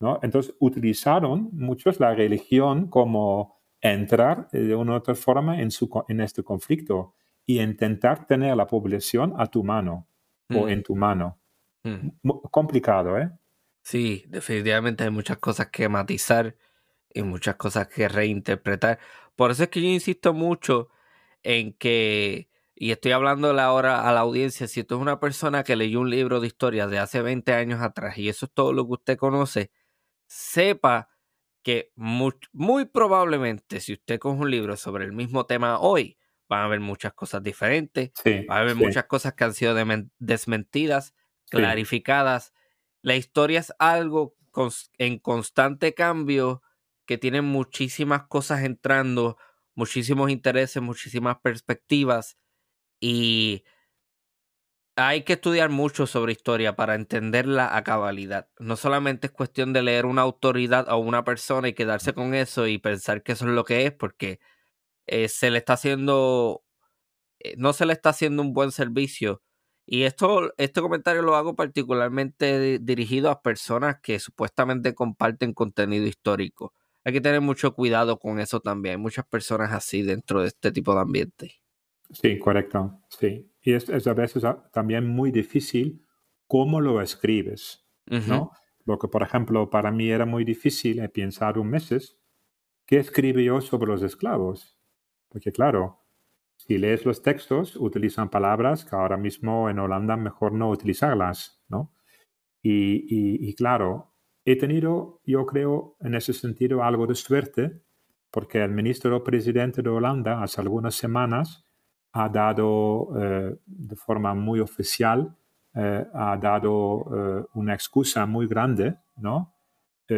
¿no? Entonces utilizaron muchos la religión como entrar de una u otra forma en, su, en este conflicto y intentar tener la población a tu mano o mm. en tu mano. Mm. Complicado, ¿eh? Sí, definitivamente hay muchas cosas que matizar y muchas cosas que reinterpretar. Por eso es que yo insisto mucho en que y estoy hablando ahora a la audiencia, si tú es una persona que leyó un libro de historia de hace 20 años atrás y eso es todo lo que usted conoce, sepa que muy, probablemente si usted coge un libro sobre el mismo tema hoy, van a haber muchas cosas diferentes, van a haber muchas cosas que han sido desmentidas, clarificadas. La historia es algo en constante cambio que tiene muchísimas cosas entrando, muchísimos intereses, muchísimas perspectivas y hay que estudiar mucho sobre historia para entenderla a cabalidad. No solamente es cuestión de leer una autoridad o una persona y quedarse con eso y pensar que eso es lo que es, porque eh, se le está haciendo, eh, no se le está haciendo un buen servicio. Y esto, este comentario lo hago particularmente dirigido a personas que supuestamente comparten contenido histórico. Hay que tener mucho cuidado con eso también. Hay muchas personas así dentro de este tipo de ambiente. Sí, correcto. Sí. Y es, a veces también muy difícil cómo lo escribes, ¿no? Lo que, por ejemplo, para mí era muy difícil, he pensado meses, ¿qué escribe yo sobre los esclavos? Porque claro, si lees los textos, utilizan palabras que ahora mismo en Holanda mejor no utilizarlas, ¿no? Y, y claro, he tenido, yo creo, en ese sentido algo de suerte, porque el ministro presidente de Holanda hace algunas semanas ha dado eh, de forma muy oficial, eh, ha dado eh, una excusa muy grande ¿no?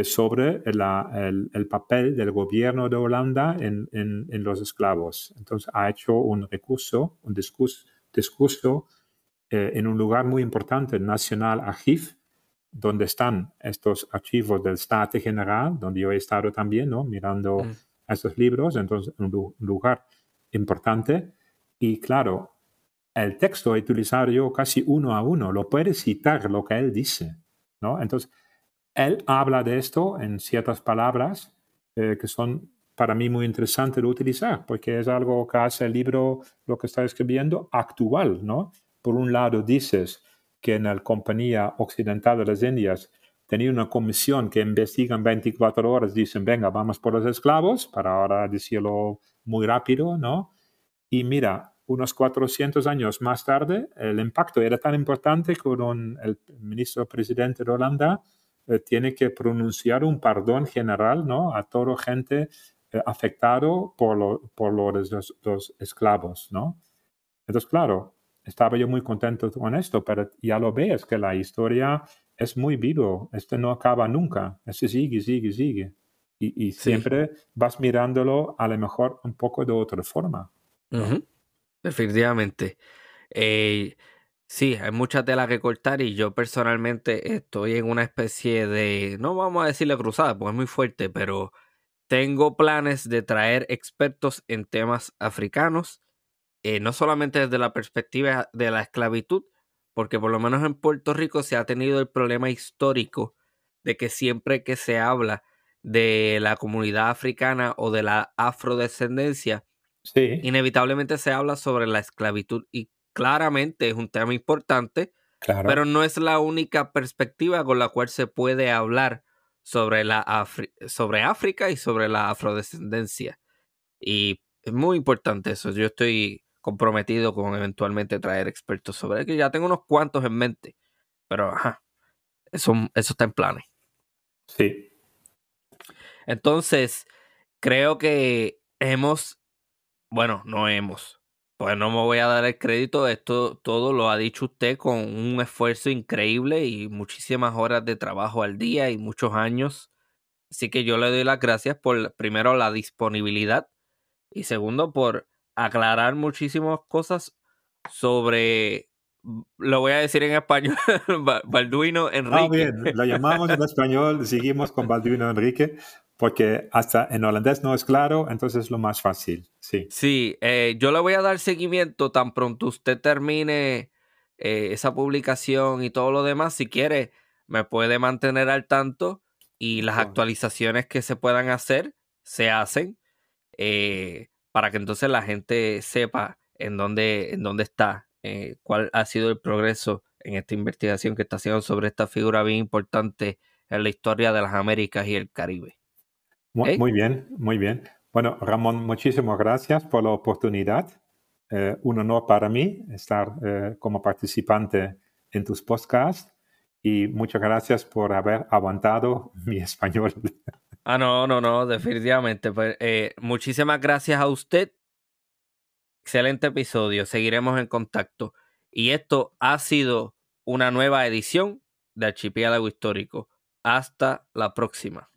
sobre el, papel del gobierno de Holanda en, en, los esclavos. Entonces ha hecho un recurso, un discurso, discurso eh, en un lugar muy importante, el National Archive, donde están estos archivos del State General, donde yo he estado también, ¿no? Mirando mm. estos libros, entonces un lugar importante. Y claro, el texto utilizado yo casi uno a uno, lo puedes citar lo que él dice, ¿no? Entonces, él habla de esto en ciertas palabras eh, que son para mí muy interesantes de utilizar, porque es algo que hace el libro, lo que está escribiendo, actual, ¿no? Por un lado dices que en la Compañía Occidental de las Indias tenía una comisión que investiga en 24 horas, dicen, venga, vamos por los esclavos, para ahora decirlo muy rápido, ¿no? Y mira, unos 400 años más tarde, el impacto era tan importante que el ministro presidente de Holanda eh, tiene que pronunciar un perdón general ¿no? a toda gente eh, afectado por, lo, por los, los, esclavos. ¿no? Entonces, claro, estaba yo muy contento con esto, pero ya lo ves que la historia es muy vivo, esto no acaba nunca, este sigue, sigue, sigue. Y, y siempre vas mirándolo a lo mejor un poco de otra forma. Definitivamente. Eh, sí, hay mucha tela que cortar y yo personalmente estoy en una especie de, no vamos a decirle cruzada, porque es muy fuerte, pero tengo planes de traer expertos en temas africanos, eh, no solamente desde la perspectiva de la esclavitud, porque por lo menos en Puerto Rico se ha tenido el problema histórico de que siempre que se habla de la comunidad africana o de la afrodescendencia, Inevitablemente se habla sobre la esclavitud y claramente es un tema importante, pero no es la única perspectiva con la cual se puede hablar sobre, la sobre África y sobre la afrodescendencia. Y es muy importante eso. Yo estoy comprometido con eventualmente traer expertos sobre que ya tengo unos cuantos en mente, pero ajá, eso, eso está en planes. Sí. Entonces, creo que hemos bueno, no hemos. Pues no me voy a dar el crédito, esto todo lo ha dicho usted con un esfuerzo increíble y muchísimas horas de trabajo al día y muchos años. Así que yo le doy las gracias por, primero, la disponibilidad y segundo, por aclarar muchísimas cosas sobre, lo voy a decir en español, Balduino ah, Enrique. Ah, bien, lo llamamos en español, seguimos con Balduino Enrique porque hasta en holandés no es claro, entonces es lo más fácil, sí. Sí, eh, yo le voy a dar seguimiento tan pronto usted termine eh, esa publicación y todo lo demás. Si quiere, me puede mantener al tanto y las actualizaciones que se puedan hacer se hacen eh, para que entonces la gente sepa en dónde, en dónde está, cuál ha sido el progreso en esta investigación que está haciendo sobre esta figura bien importante en la historia de las Américas y el Caribe. Muy, bien, muy bien. Bueno, Ramón, muchísimas gracias por la oportunidad. Eh, un honor para mí estar eh, como participante en tus podcasts y muchas gracias por haber aguantado mi español. Ah, no, no, no, definitivamente. Pues, eh, muchísimas gracias a usted. Excelente episodio. Seguiremos en contacto. Y esto ha sido una nueva edición de Archipiélago Histórico. Hasta la próxima.